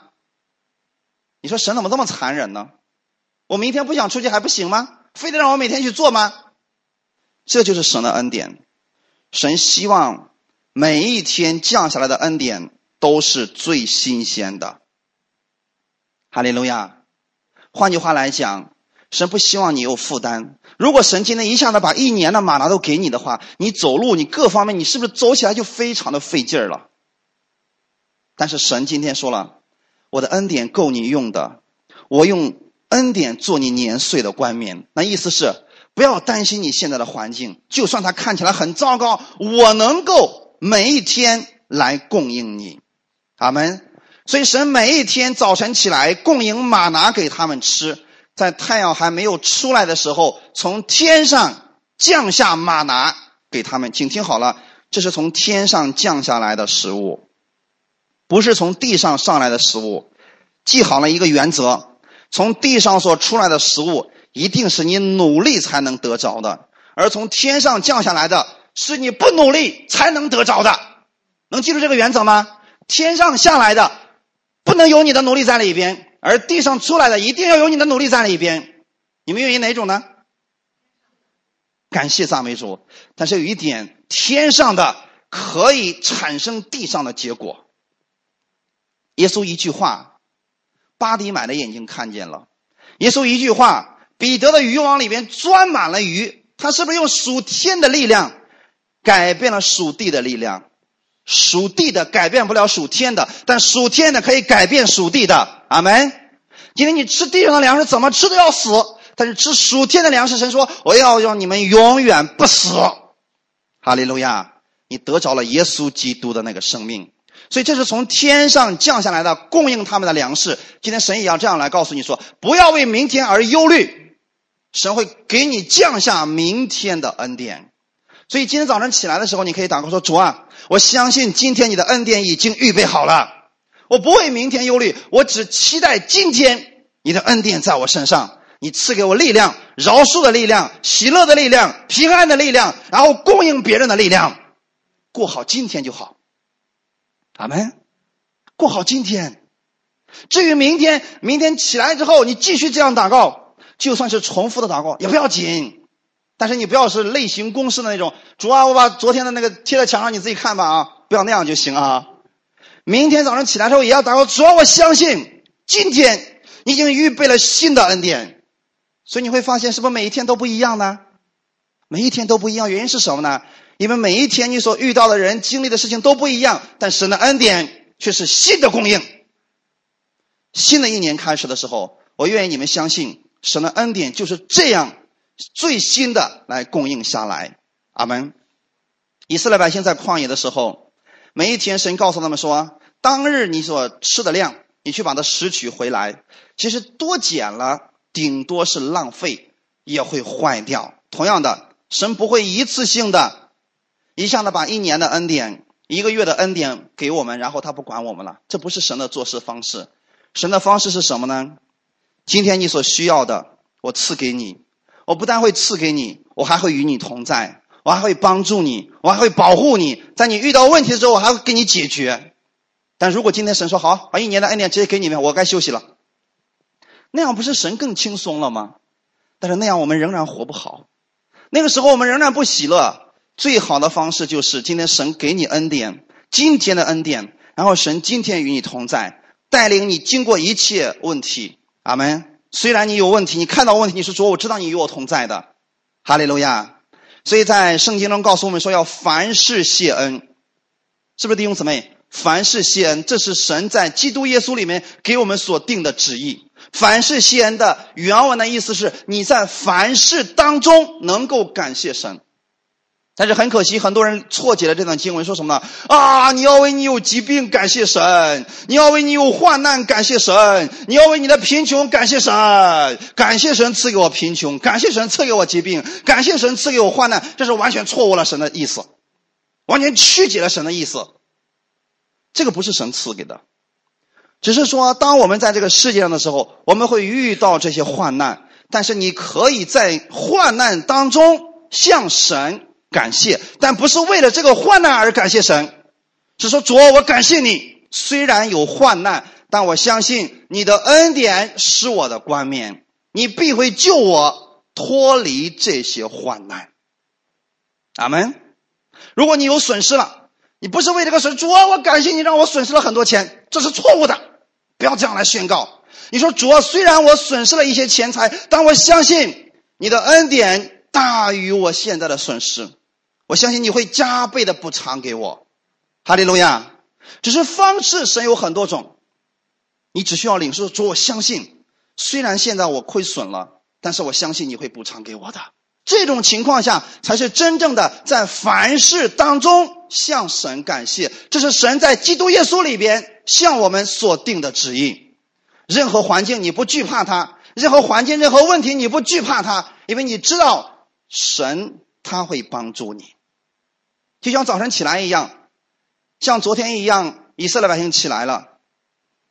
你说神怎么这么残忍呢？我明天不想出去还不行吗？非得让我每天去做吗？这就是神的恩典。神希望每一天降下来的恩典都是最新鲜的。哈利路亚。换句话来讲，神不希望你有负担。如果神今天一下子把一年的马拿都给你的话，你走路，你各方面，你是不是走起来就非常的费劲儿了？但是神今天说了，我的恩典够你用的，我用。恩典做你年岁的冠冕，那意思是不要担心你现在的环境，就算它看起来很糟糕，我能够每一天来供应你，阿门。所以神每一天早晨起来供应马拿给他们吃，在太阳还没有出来的时候，从天上降下马拿给他们。请听好了，这是从天上降下来的食物，不是从地上上来的食物。记好了一个原则。从地上所出来的食物，一定是你努力才能得着的；而从天上降下来的，是你不努力才能得着的。能记住这个原则吗？天上下来的，不能有你的努力在里边；而地上出来的，一定要有你的努力在里边。你们愿意哪种呢？感谢赞美主。但是有一点，天上的可以产生地上的结果。耶稣一句话。巴迪买的眼睛看见了，耶稣一句话，彼得的渔网里边装满了鱼。他是不是用属天的力量改变了属地的力量？属地的改变不了属天的，但属天的可以改变属地的。阿门。今天你吃地上的粮食，怎么吃都要死；但是吃属天的粮食，神说我要让你们永远不死。哈利路亚！你得着了耶稣基督的那个生命。所以这是从天上降下来的供应他们的粮食。今天神也要这样来告诉你说：不要为明天而忧虑，神会给你降下明天的恩典。所以今天早上起来的时候，你可以祷告说：主啊，我相信今天你的恩典已经预备好了，我不为明天忧虑，我只期待今天你的恩典在我身上，你赐给我力量，饶恕的力量，喜乐的力量，平安的力量，然后供应别人的力量，过好今天就好。阿门。过好今天。至于明天，明天起来之后，你继续这样祷告，就算是重复的祷告也不要紧。但是你不要是类型公式的那种。主啊，我把昨天的那个贴在墙上，你自己看吧啊，不要那样就行啊。明天早上起来的时候也要祷告，主啊，我相信今天已经预备了新的恩典。所以你会发现，是不是每一天都不一样呢？每一天都不一样，原因是什么呢？因为每一天你所遇到的人、经历的事情都不一样，但神的恩典却是新的供应。新的一年开始的时候，我愿意你们相信，神的恩典就是这样最新的来供应下来。阿门。以色列百姓在旷野的时候，每一天神告诉他们说：“当日你所吃的量，你去把它拾取回来。其实多捡了，顶多是浪费，也会坏掉。同样的，神不会一次性的。”一下子把一年的恩典、一个月的恩典给我们，然后他不管我们了，这不是神的做事方式。神的方式是什么呢？今天你所需要的，我赐给你。我不但会赐给你，我还会与你同在，我还会帮助你，我还会保护你。在你遇到问题的时候，我还会给你解决。但如果今天神说好，把一年的恩典直接给你们，我该休息了，那样不是神更轻松了吗？但是那样我们仍然活不好，那个时候我们仍然不喜乐。最好的方式就是今天神给你恩典，今天的恩典，然后神今天与你同在，带领你经过一切问题。阿门。虽然你有问题，你看到问题，你是说我知道你与我同在的，哈利路亚。所以在圣经中告诉我们说要凡事谢恩，是不是弟兄姊妹？凡事谢恩，这是神在基督耶稣里面给我们所定的旨意。凡事谢恩的原文的意思是你在凡事当中能够感谢神。但是很可惜，很多人错解了这段经文，说什么呢？啊，你要为你有疾病感谢神，你要为你有患难感谢神，你要为你的贫穷感谢神，感谢神赐给我贫穷，感谢神赐给我疾病，感谢神赐给我患难，这是完全错误了神的意思，完全曲解了神的意思。这个不是神赐给的，只是说，当我们在这个世界上的时候，我们会遇到这些患难，但是你可以在患难当中向神。感谢，但不是为了这个患难而感谢神，是说主，我感谢你。虽然有患难，但我相信你的恩典是我的冠冕，你必会救我脱离这些患难。阿门。如果你有损失了，你不是为这个损主啊，我感谢你让我损失了很多钱，这是错误的，不要这样来宣告。你说主啊，虽然我损失了一些钱财，但我相信你的恩典大于我现在的损失。我相信你会加倍的补偿给我，哈利路亚。只是方式神有很多种，你只需要领受主。我相信，虽然现在我亏损了，但是我相信你会补偿给我的。这种情况下，才是真正的在凡事当中向神感谢。这是神在基督耶稣里边向我们所定的旨意。任何环境你不惧怕它，任何环境任何问题你不惧怕它，因为你知道神他会帮助你。就像早晨起来一样，像昨天一样，以色列百姓起来了，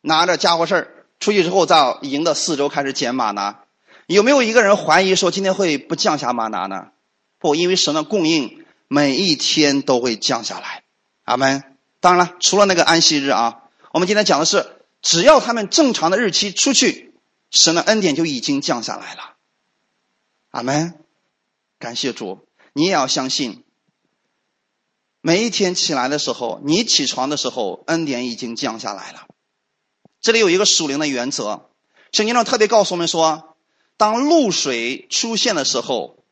拿着家伙事儿出去之后，在营的四周开始捡马拿。有没有一个人怀疑说今天会不降下马拿呢？不，因为神的供应每一天都会降下来。阿门。当然了，除了那个安息日啊，我们今天讲的是，只要他们正常的日期出去，神的恩典就已经降下来了。阿门。感谢主，你也要相信。每一天起来的时候，你起床的时候，恩典已经降下来了。这里有一个属灵的原则，圣经上特别告诉我们说，当露水出现的时候，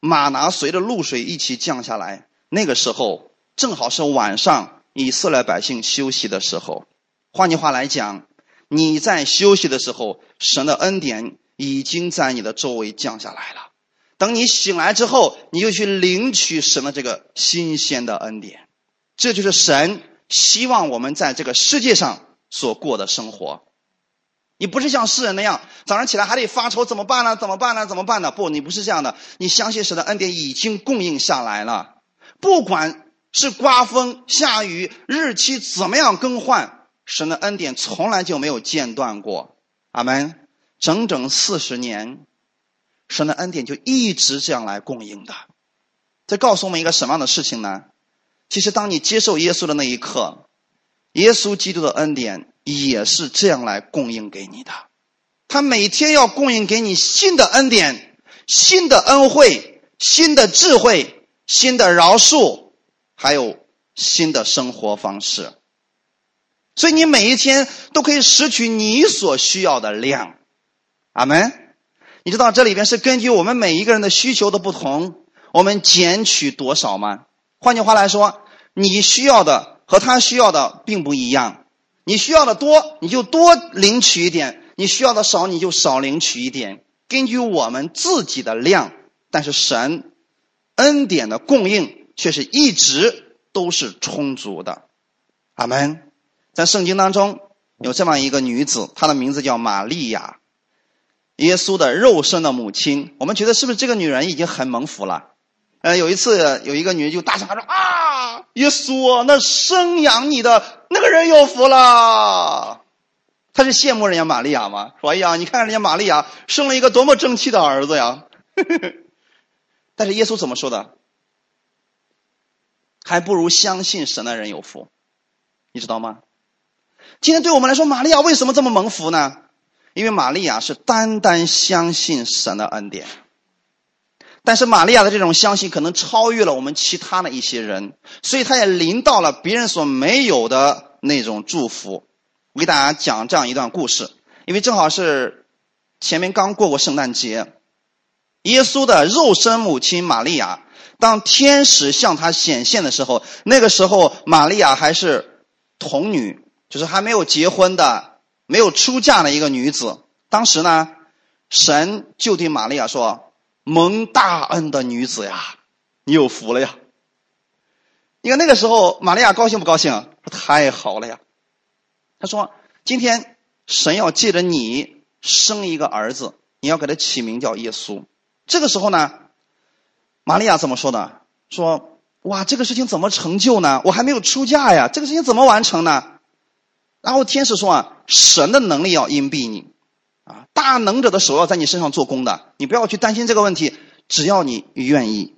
马拿随着露水一起降下来，那个时候正好是晚上以色列百姓休息的时候。换句话来讲，你在休息的时候，神的恩典已经在你的周围降下来了。等你醒来之后，你就去领取神的这个新鲜的恩典，这就是神希望我们在这个世界上所过的生活。你不是像世人那样，早上起来还得发愁怎么办呢？怎么办呢？怎么办呢？不，你不是这样的。你相信神的恩典已经供应下来了，不管是刮风下雨，日期怎么样更换，神的恩典从来就没有间断过。阿门。整整四十年，神的恩典就一直这样来供应的。这告诉我们一个什么样的事情呢？其实，当你接受耶稣的那一刻，耶稣基督的恩典也是这样来供应给你的。他每天要供应给你新的恩典、新的恩惠、新的智慧、新的饶恕，还有新的生活方式。所以，你每一天都可以拾取你所需要的量。阿门。你知道这里边是根据我们每一个人的需求的不同，我们捡取多少吗？换句话来说，你需要的和他需要的并不一样。你需要的多，你就多领取一点；你需要的少，你就少领取一点。根据我们自己的量，但是神恩典的供应却是一直都是充足的。阿门。在圣经当中有这么一个女子，她的名字叫玛利亚，耶稣的肉身的母亲。我们觉得是不是这个女人已经很蒙福了？呃，有一次有一个女人就大声喊说：“啊，耶稣，那生养你的那个人有福了。”他是羡慕人家玛利亚吗？说：“哎呀，你看人家玛利亚生了一个多么争气的儿子呀！” 但是耶稣怎么说的？还不如相信神的人有福，你知道吗？今天对我们来说，玛利亚为什么这么蒙福呢？因为玛利亚是单单相信神的恩典。但是玛利亚的这种相信可能超越了我们其他的一些人，所以她也临到了别人所没有的那种祝福。我给大家讲这样一段故事，因为正好是前面刚过过圣诞节，耶稣的肉身母亲玛利亚，当天使向她显现的时候，那个时候玛利亚还是童女，就是还没有结婚的、没有出嫁的一个女子。当时呢，神就对玛利亚说。蒙大恩的女子呀，你有福了呀！你看那个时候，玛利亚高兴不高兴？太好了呀！他说：“今天神要借着你生一个儿子，你要给他起名叫耶稣。”这个时候呢，玛利亚怎么说的？说：“哇，这个事情怎么成就呢？我还没有出嫁呀，这个事情怎么完成呢？”然后天使说：“啊，神的能力要荫庇你。”啊，大能者的手要在你身上做工的，你不要去担心这个问题，只要你愿意，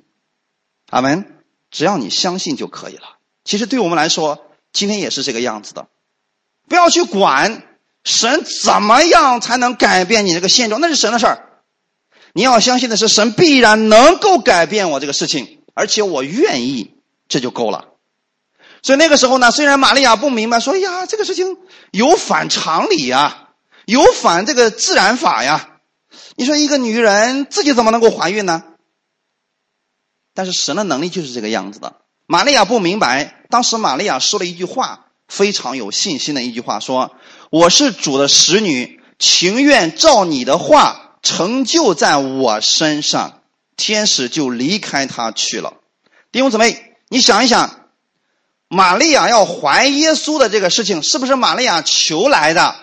阿门，只要你相信就可以了。其实对我们来说，今天也是这个样子的，不要去管神怎么样才能改变你这个现状，那是神的事儿。你要相信的是神必然能够改变我这个事情，而且我愿意，这就够了。所以那个时候呢，虽然玛利亚不明白，说呀，这个事情有反常理呀。有反这个自然法呀？你说一个女人自己怎么能够怀孕呢？但是神的能力就是这个样子的。玛利亚不明白，当时玛利亚说了一句话，非常有信心的一句话，说：“我是主的使女，情愿照你的话成就在我身上。”天使就离开他去了。弟兄姊妹，你想一想，玛利亚要怀耶稣的这个事情，是不是玛利亚求来的？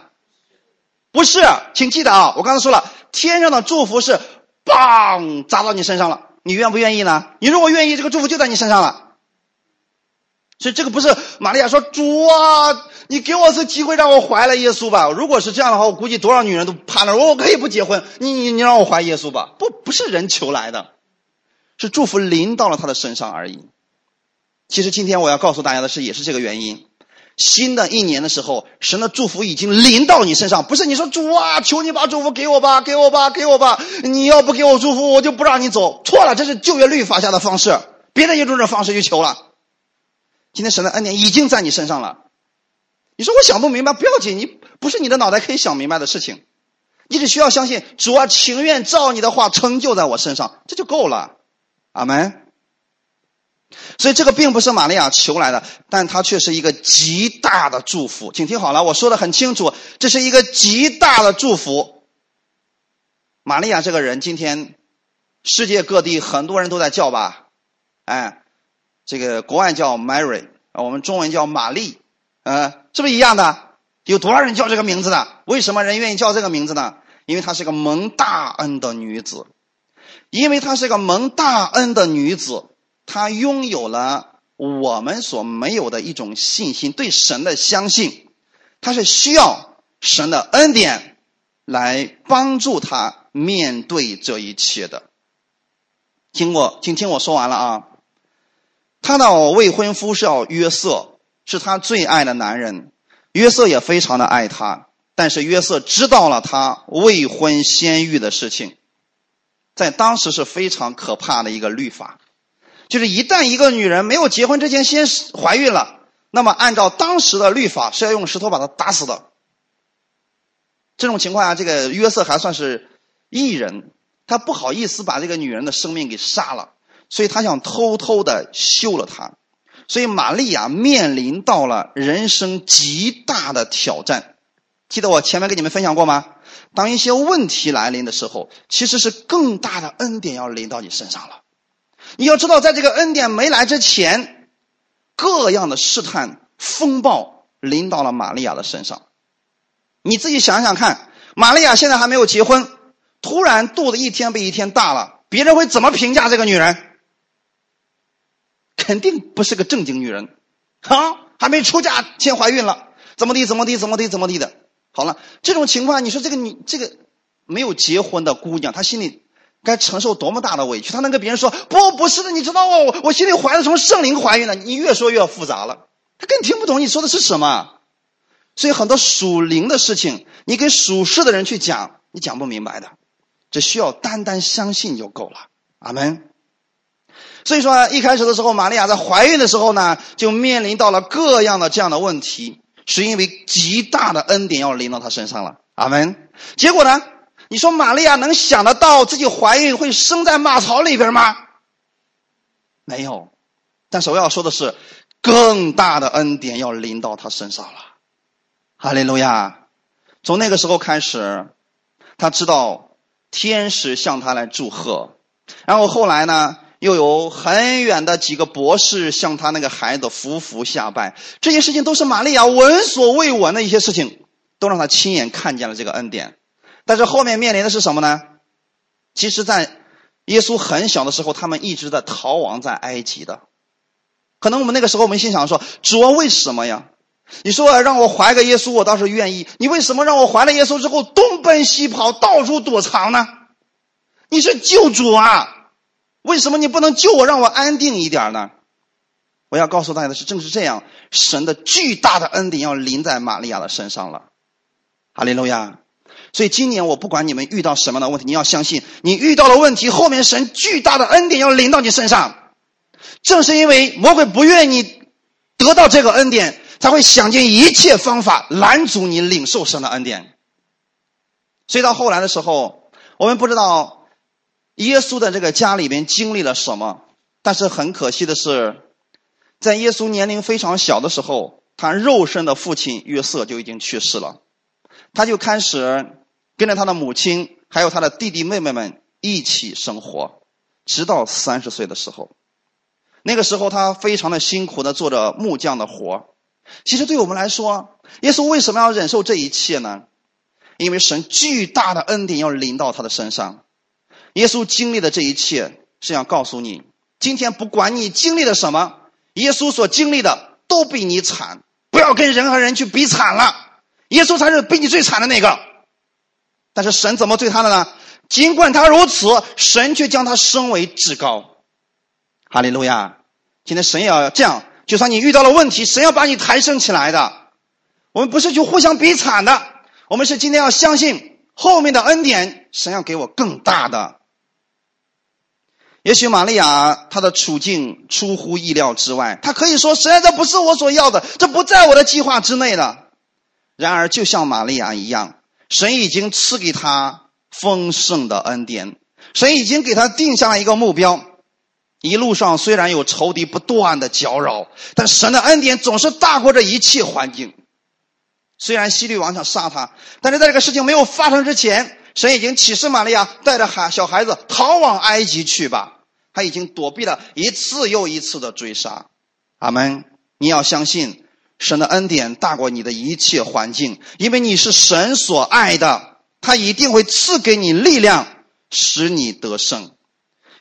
不是，请记得啊！我刚才说了，天上的祝福是，棒砸到你身上了，你愿不愿意呢？你如果愿意，这个祝福就在你身上了。所以这个不是玛利亚说主啊，你给我次机会让我怀了耶稣吧。如果是这样的话，我估计多少女人都趴那，我可以不结婚，你你你让我怀耶稣吧。不，不是人求来的，是祝福临到了他的身上而已。其实今天我要告诉大家的是，也是这个原因。新的一年的时候，神的祝福已经临到你身上。不是你说主啊，求你把祝福给我吧，给我吧，给我吧。你要不给我祝福，我就不让你走。错了，这是旧约律法下的方式，别的一种种方式去求了。今天神的恩典已经在你身上了。你说我想不明白，不要紧，你不是你的脑袋可以想明白的事情。你只需要相信主啊，情愿照你的话成就在我身上，这就够了。阿门。所以这个并不是玛利亚求来的，但它却是一个极大的祝福。请听好了，我说的很清楚，这是一个极大的祝福。玛利亚这个人，今天世界各地很多人都在叫吧，哎，这个国外叫 Mary，我们中文叫玛丽，呃，是不是一样的？有多少人叫这个名字的？为什么人愿意叫这个名字呢？因为她是个蒙大恩的女子，因为她是个蒙大恩的女子。他拥有了我们所没有的一种信心，对神的相信，他是需要神的恩典来帮助他面对这一切的。听我，请听我说完了啊。他的未婚夫是要约瑟，是他最爱的男人。约瑟也非常的爱他，但是约瑟知道了他未婚先育的事情，在当时是非常可怕的一个律法，就是一旦一个女人没有结婚之前先怀孕了，那么按照当时的律法是要用石头把她打死的。这种情况下，这个约瑟还算是艺人，他不好意思把这个女人的生命给杀了。所以他想偷偷的休了她，所以玛利亚面临到了人生极大的挑战。记得我前面跟你们分享过吗？当一些问题来临的时候，其实是更大的恩典要临到你身上了。你要知道，在这个恩典没来之前，各样的试探风暴临到了玛利亚的身上。你自己想想看，玛利亚现在还没有结婚，突然肚子一天比一天大了，别人会怎么评价这个女人？肯定不是个正经女人，啊，还没出嫁先怀孕了，怎么地怎么地怎么地怎么地的。好了，这种情况，你说这个女这个没有结婚的姑娘，她心里该承受多么大的委屈？他能跟别人说不不是的，你知道吗？我我心里怀的从圣灵怀孕的。你越说越复杂了，他更听不懂你说的是什么。所以很多属灵的事情，你跟属世的人去讲，你讲不明白的，只需要单单相信就够了。阿门。所以说，一开始的时候，玛利亚在怀孕的时候呢，就面临到了各样的这样的问题，是因为极大的恩典要临到她身上了。阿门。结果呢，你说玛利亚能想得到自己怀孕会生在马槽里边吗？没有。但是我要说的是，更大的恩典要临到她身上了。哈利路亚。从那个时候开始，他知道天使向他来祝贺，然后后来呢？又有很远的几个博士向他那个孩子伏伏下拜，这些事情都是玛利亚闻所未闻的一些事情，都让他亲眼看见了这个恩典。但是后面面临的是什么呢？其实，在耶稣很小的时候，他们一直在逃亡在埃及的。可能我们那个时候，我们心想说：“主啊，为什么呀？你说让我怀个耶稣，我倒是愿意。你为什么让我怀了耶稣之后东奔西跑，到处躲藏呢？你是救主啊！”为什么你不能救我，让我安定一点呢？我要告诉大家的是，正是这样，神的巨大的恩典要临在玛利亚的身上了。哈利路亚！所以今年我不管你们遇到什么样的问题，你要相信，你遇到了问题，后面神巨大的恩典要临到你身上。正是因为魔鬼不愿意得到这个恩典，才会想尽一切方法拦阻你领受神的恩典。所以到后来的时候，我们不知道。耶稣的这个家里边经历了什么？但是很可惜的是，在耶稣年龄非常小的时候，他肉身的父亲约瑟就已经去世了，他就开始跟着他的母亲还有他的弟弟妹妹们一起生活，直到三十岁的时候。那个时候他非常的辛苦的做着木匠的活。其实对我们来说，耶稣为什么要忍受这一切呢？因为神巨大的恩典要临到他的身上。耶稣经历的这一切是要告诉你：今天不管你经历了什么，耶稣所经历的都比你惨。不要跟人和人去比惨了，耶稣才是比你最惨的那个。但是神怎么对他的呢？尽管他如此，神却将他升为至高。哈利路亚！今天神也要这样，就算你遇到了问题，神要把你抬升起来的。我们不是去互相比惨的，我们是今天要相信后面的恩典，神要给我更大的。也许玛利亚她的处境出乎意料之外，她可以说：“实在这不是我所要的，这不在我的计划之内的。”然而，就像玛利亚一样，神已经赐给他丰盛的恩典，神已经给他定下了一个目标。一路上虽然有仇敌不断的搅扰，但神的恩典总是大过这一切环境。虽然希律王想杀他，但是在这个事情没有发生之前。神已经启示玛利亚带着孩小孩子逃往埃及去吧，他已经躲避了一次又一次的追杀。阿门！你要相信神的恩典大过你的一切环境，因为你是神所爱的，他一定会赐给你力量，使你得胜。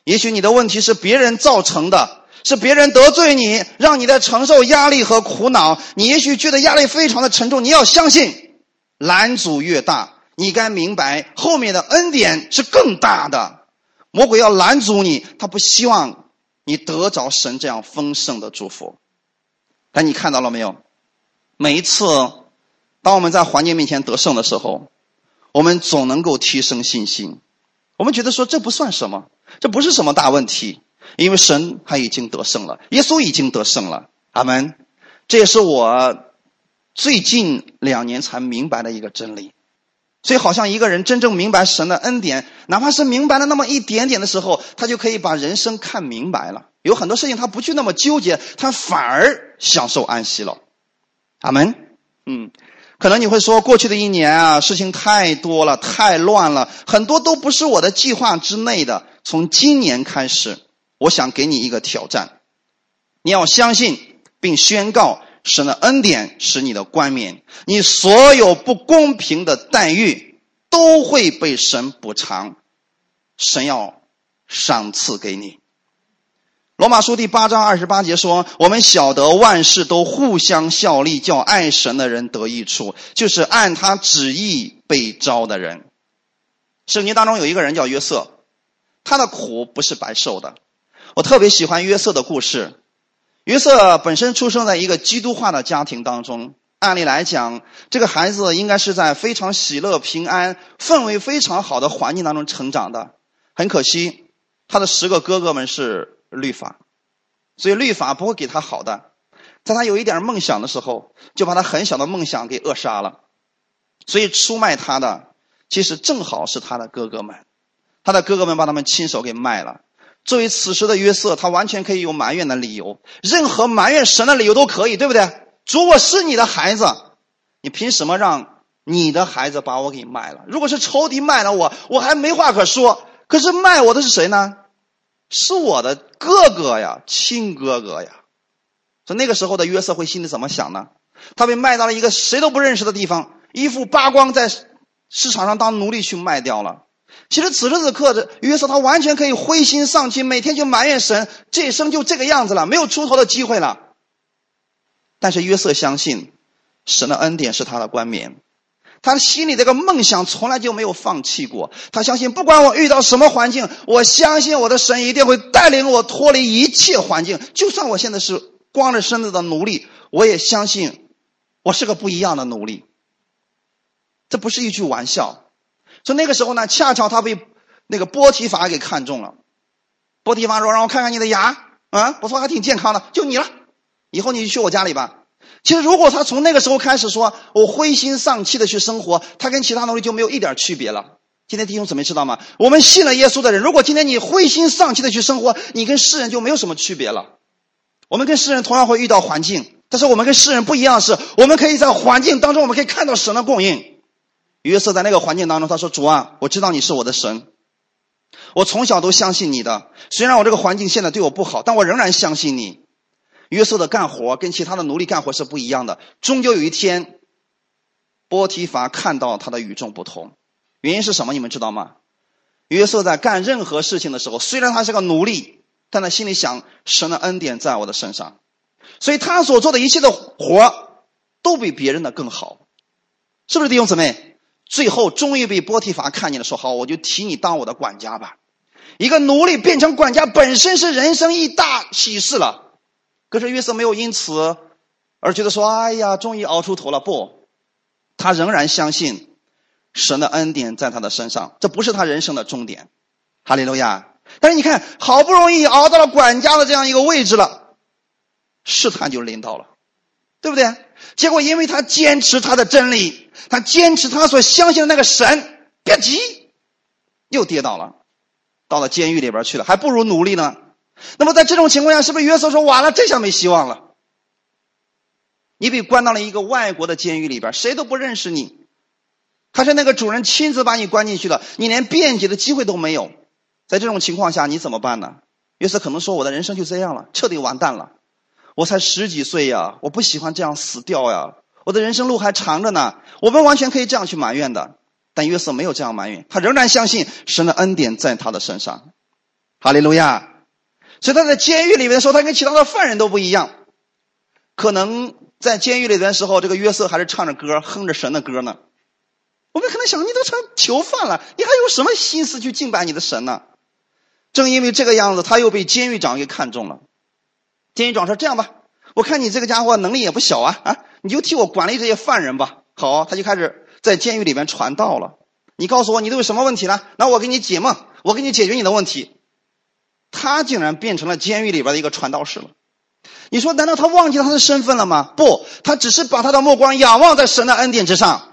也许你的问题是别人造成的，是别人得罪你，让你在承受压力和苦恼。你也许觉得压力非常的沉重，你要相信，拦阻越大。你该明白后面的恩典是更大的。魔鬼要拦阻你，他不希望你得着神这样丰盛的祝福。但你看到了没有？每一次，当我们在环境面前得胜的时候，我们总能够提升信心。我们觉得说这不算什么，这不是什么大问题，因为神他已经得胜了，耶稣已经得胜了。阿门。这也是我最近两年才明白的一个真理。所以，好像一个人真正明白神的恩典，哪怕是明白了那么一点点的时候，他就可以把人生看明白了。有很多事情他不去那么纠结，他反而享受安息了。阿门。嗯，可能你会说，过去的一年啊，事情太多了，太乱了，很多都不是我的计划之内的。从今年开始，我想给你一个挑战，你要相信并宣告。神的恩典是你的冠冕，你所有不公平的待遇都会被神补偿，神要赏赐给你。罗马书第八章二十八节说：“我们晓得万事都互相效力，叫爱神的人得益处，就是按他旨意被招的人。”圣经当中有一个人叫约瑟，他的苦不是白受的。我特别喜欢约瑟的故事。约瑟本身出生在一个基督化的家庭当中，按理来讲，这个孩子应该是在非常喜乐、平安、氛围非常好的环境当中成长的。很可惜，他的十个哥哥们是律法，所以律法不会给他好的。在他有一点梦想的时候，就把他很小的梦想给扼杀了。所以出卖他的，其实正好是他的哥哥们，他的哥哥们把他们亲手给卖了。作为此时的约瑟，他完全可以有埋怨的理由，任何埋怨神的理由都可以，对不对？主，我是你的孩子，你凭什么让你的孩子把我给卖了？如果是仇敌卖了我，我还没话可说。可是卖我的是谁呢？是我的哥哥呀，亲哥哥呀。所以那个时候的约瑟会心里怎么想呢？他被卖到了一个谁都不认识的地方，衣服扒光，在市场上当奴隶去卖掉了。其实此时此刻，的约瑟他完全可以灰心丧气，每天就埋怨神，这一生就这个样子了，没有出头的机会了。但是约瑟相信，神的恩典是他的冠冕，他心里这个梦想从来就没有放弃过。他相信，不管我遇到什么环境，我相信我的神一定会带领我脱离一切环境。就算我现在是光着身子的奴隶，我也相信，我是个不一样的奴隶。这不是一句玩笑。所以那个时候呢，恰巧他被那个波提法给看中了。波提法说：“让我看看你的牙，啊，不错，还挺健康的，就你了。以后你就去我家里吧。”其实，如果他从那个时候开始说，我灰心丧气的去生活，他跟其他奴隶就没有一点区别了。今天弟兄姊妹知道吗？我们信了耶稣的人，如果今天你灰心丧气的去生活，你跟世人就没有什么区别了。我们跟世人同样会遇到环境，但是我们跟世人不一样是，我们可以在环境当中，我们可以看到神的供应。约瑟在那个环境当中，他说：“主啊，我知道你是我的神，我从小都相信你的。虽然我这个环境现在对我不好，但我仍然相信你。”约瑟的干活跟其他的奴隶干活是不一样的。终究有一天，波提乏看到他的与众不同，原因是什么？你们知道吗？约瑟在干任何事情的时候，虽然他是个奴隶，但他心里想：神的恩典在我的身上，所以他所做的一切的活都比别人的更好，是不是弟兄姊妹？最后终于被波提乏看见了，说：“好，我就提你当我的管家吧。”一个奴隶变成管家，本身是人生一大喜事了。可是约瑟没有因此而觉得说：“哎呀，终于熬出头了。”不，他仍然相信神的恩典在他的身上，这不是他人生的终点。哈利路亚！但是你看，好不容易熬到了管家的这样一个位置了，试探就临到了，对不对？结果因为他坚持他的真理。他坚持他所相信的那个神，别急，又跌倒了，到了监狱里边去了，还不如努力呢。那么在这种情况下，是不是约瑟说完了，这下没希望了？你被关到了一个外国的监狱里边，谁都不认识你，还是那个主人亲自把你关进去了，你连辩解的机会都没有。在这种情况下，你怎么办呢？约瑟可能说：“我的人生就这样了，彻底完蛋了。我才十几岁呀，我不喜欢这样死掉呀。”我的人生路还长着呢，我们完全可以这样去埋怨的，但约瑟没有这样埋怨，他仍然相信神的恩典在他的身上，哈利路亚。所以他在监狱里面的时候，他跟其他的犯人都不一样。可能在监狱里的时候，这个约瑟还是唱着歌，哼着神的歌呢。我们可能想，你都成囚犯了，你还有什么心思去敬拜你的神呢？正因为这个样子，他又被监狱长给看中了。监狱长说：“这样吧，我看你这个家伙能力也不小啊，啊，你就替我管理这些犯人吧。”好，他就开始在监狱里面传道了。你告诉我，你都有什么问题呢？那我给你解梦，我给你解决你的问题。他竟然变成了监狱里边的一个传道士了。你说，难道他忘记他的身份了吗？不，他只是把他的目光仰望在神的恩典之上。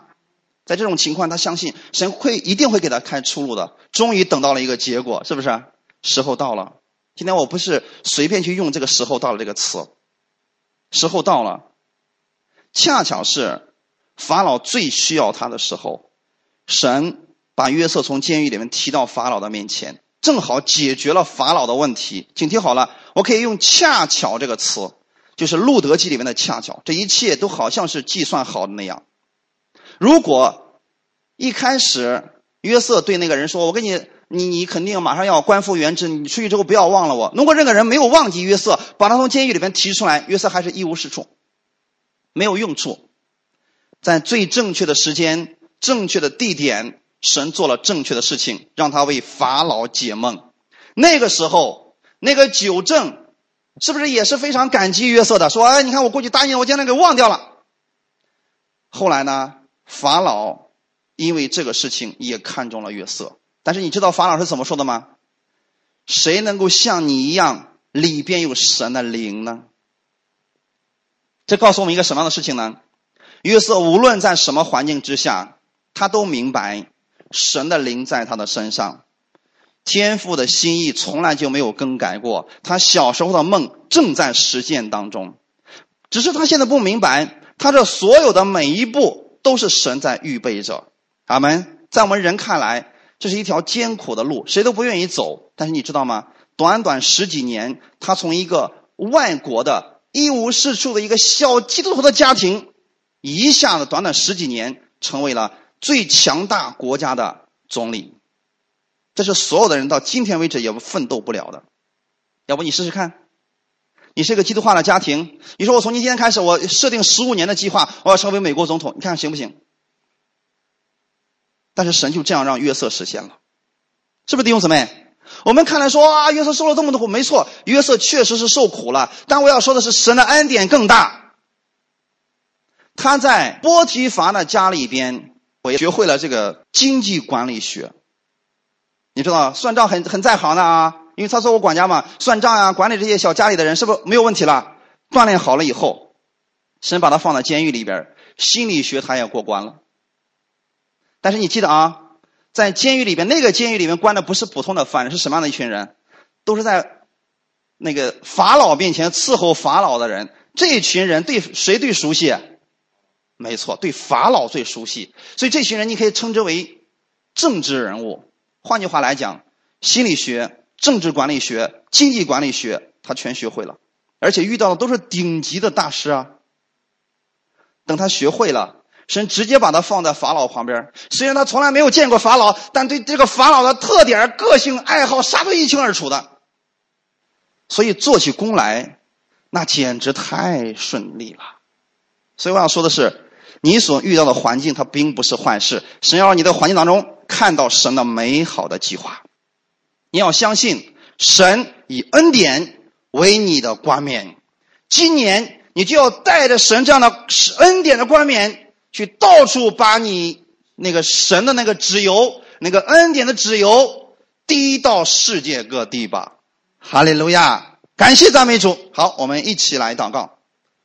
在这种情况，他相信神会一定会给他开出路的。终于等到了一个结果，是不是？时候到了。今天我不是随便去用这个时候到了这个词，时候到了，恰巧是法老最需要他的时候，神把约瑟从监狱里面提到法老的面前，正好解决了法老的问题。请听好了，我可以用“恰巧”这个词，就是《路德记》里面的“恰巧”，这一切都好像是计算好的那样。如果一开始约瑟对那个人说：“我跟你。”你你肯定马上要官复原职，你出去之后不要忘了我。如果这个人没有忘记约瑟，把他从监狱里面提出来，约瑟还是一无是处，没有用处。在最正确的时间、正确的地点，神做了正确的事情，让他为法老解梦。那个时候，那个九正是不是也是非常感激约瑟的？说：“哎，你看我过去答应我，将来给忘掉了。”后来呢，法老因为这个事情也看中了约瑟。但是你知道法老是怎么说的吗？谁能够像你一样里边有神的灵呢？这告诉我们一个什么样的事情呢？约瑟无论在什么环境之下，他都明白神的灵在他的身上，天父的心意从来就没有更改过。他小时候的梦正在实践当中，只是他现在不明白，他这所有的每一步都是神在预备着。阿门。在我们人看来。这是一条艰苦的路，谁都不愿意走。但是你知道吗？短短十几年，他从一个外国的一无是处的一个小基督徒的家庭，一下子短短十几年，成为了最强大国家的总理。这是所有的人到今天为止也奋斗不了的。要不你试试看？你是一个基督化的家庭，你说我从今天开始，我设定十五年的计划，我要成为美国总统，你看行不行？但是神就这样让约瑟实现了，是不是弟兄姊妹？我们看来说啊，约瑟受了这么多苦，没错，约瑟确实是受苦了。但我要说的是，神的恩典更大。他在波提乏的家里边，我也学会了这个经济管理学。你知道，算账很很在行的啊，因为他做过管家嘛，算账啊，管理这些小家里的人，是不是没有问题了？锻炼好了以后，神把他放到监狱里边，心理学他也过关了。但是你记得啊，在监狱里边，那个监狱里面关的不是普通的犯人，是什么样的一群人？都是在那个法老面前伺候法老的人。这一群人对谁最熟悉？没错，对法老最熟悉。所以这群人你可以称之为政治人物。换句话来讲，心理学、政治管理学、经济管理学，他全学会了，而且遇到的都是顶级的大师啊。等他学会了。神直接把他放在法老旁边，虽然他从来没有见过法老，但对这个法老的特点、个性、爱好啥都一清二楚的，所以做起工来，那简直太顺利了。所以我想说的是，你所遇到的环境它并不是坏事，神要让你在环境当中看到神的美好的计划。你要相信神以恩典为你的冠冕，今年你就要带着神这样的恩典的冠冕。去到处把你那个神的那个旨油、那个恩典的旨油滴到世界各地吧，哈利路亚！感谢赞美主。好，我们一起来祷告。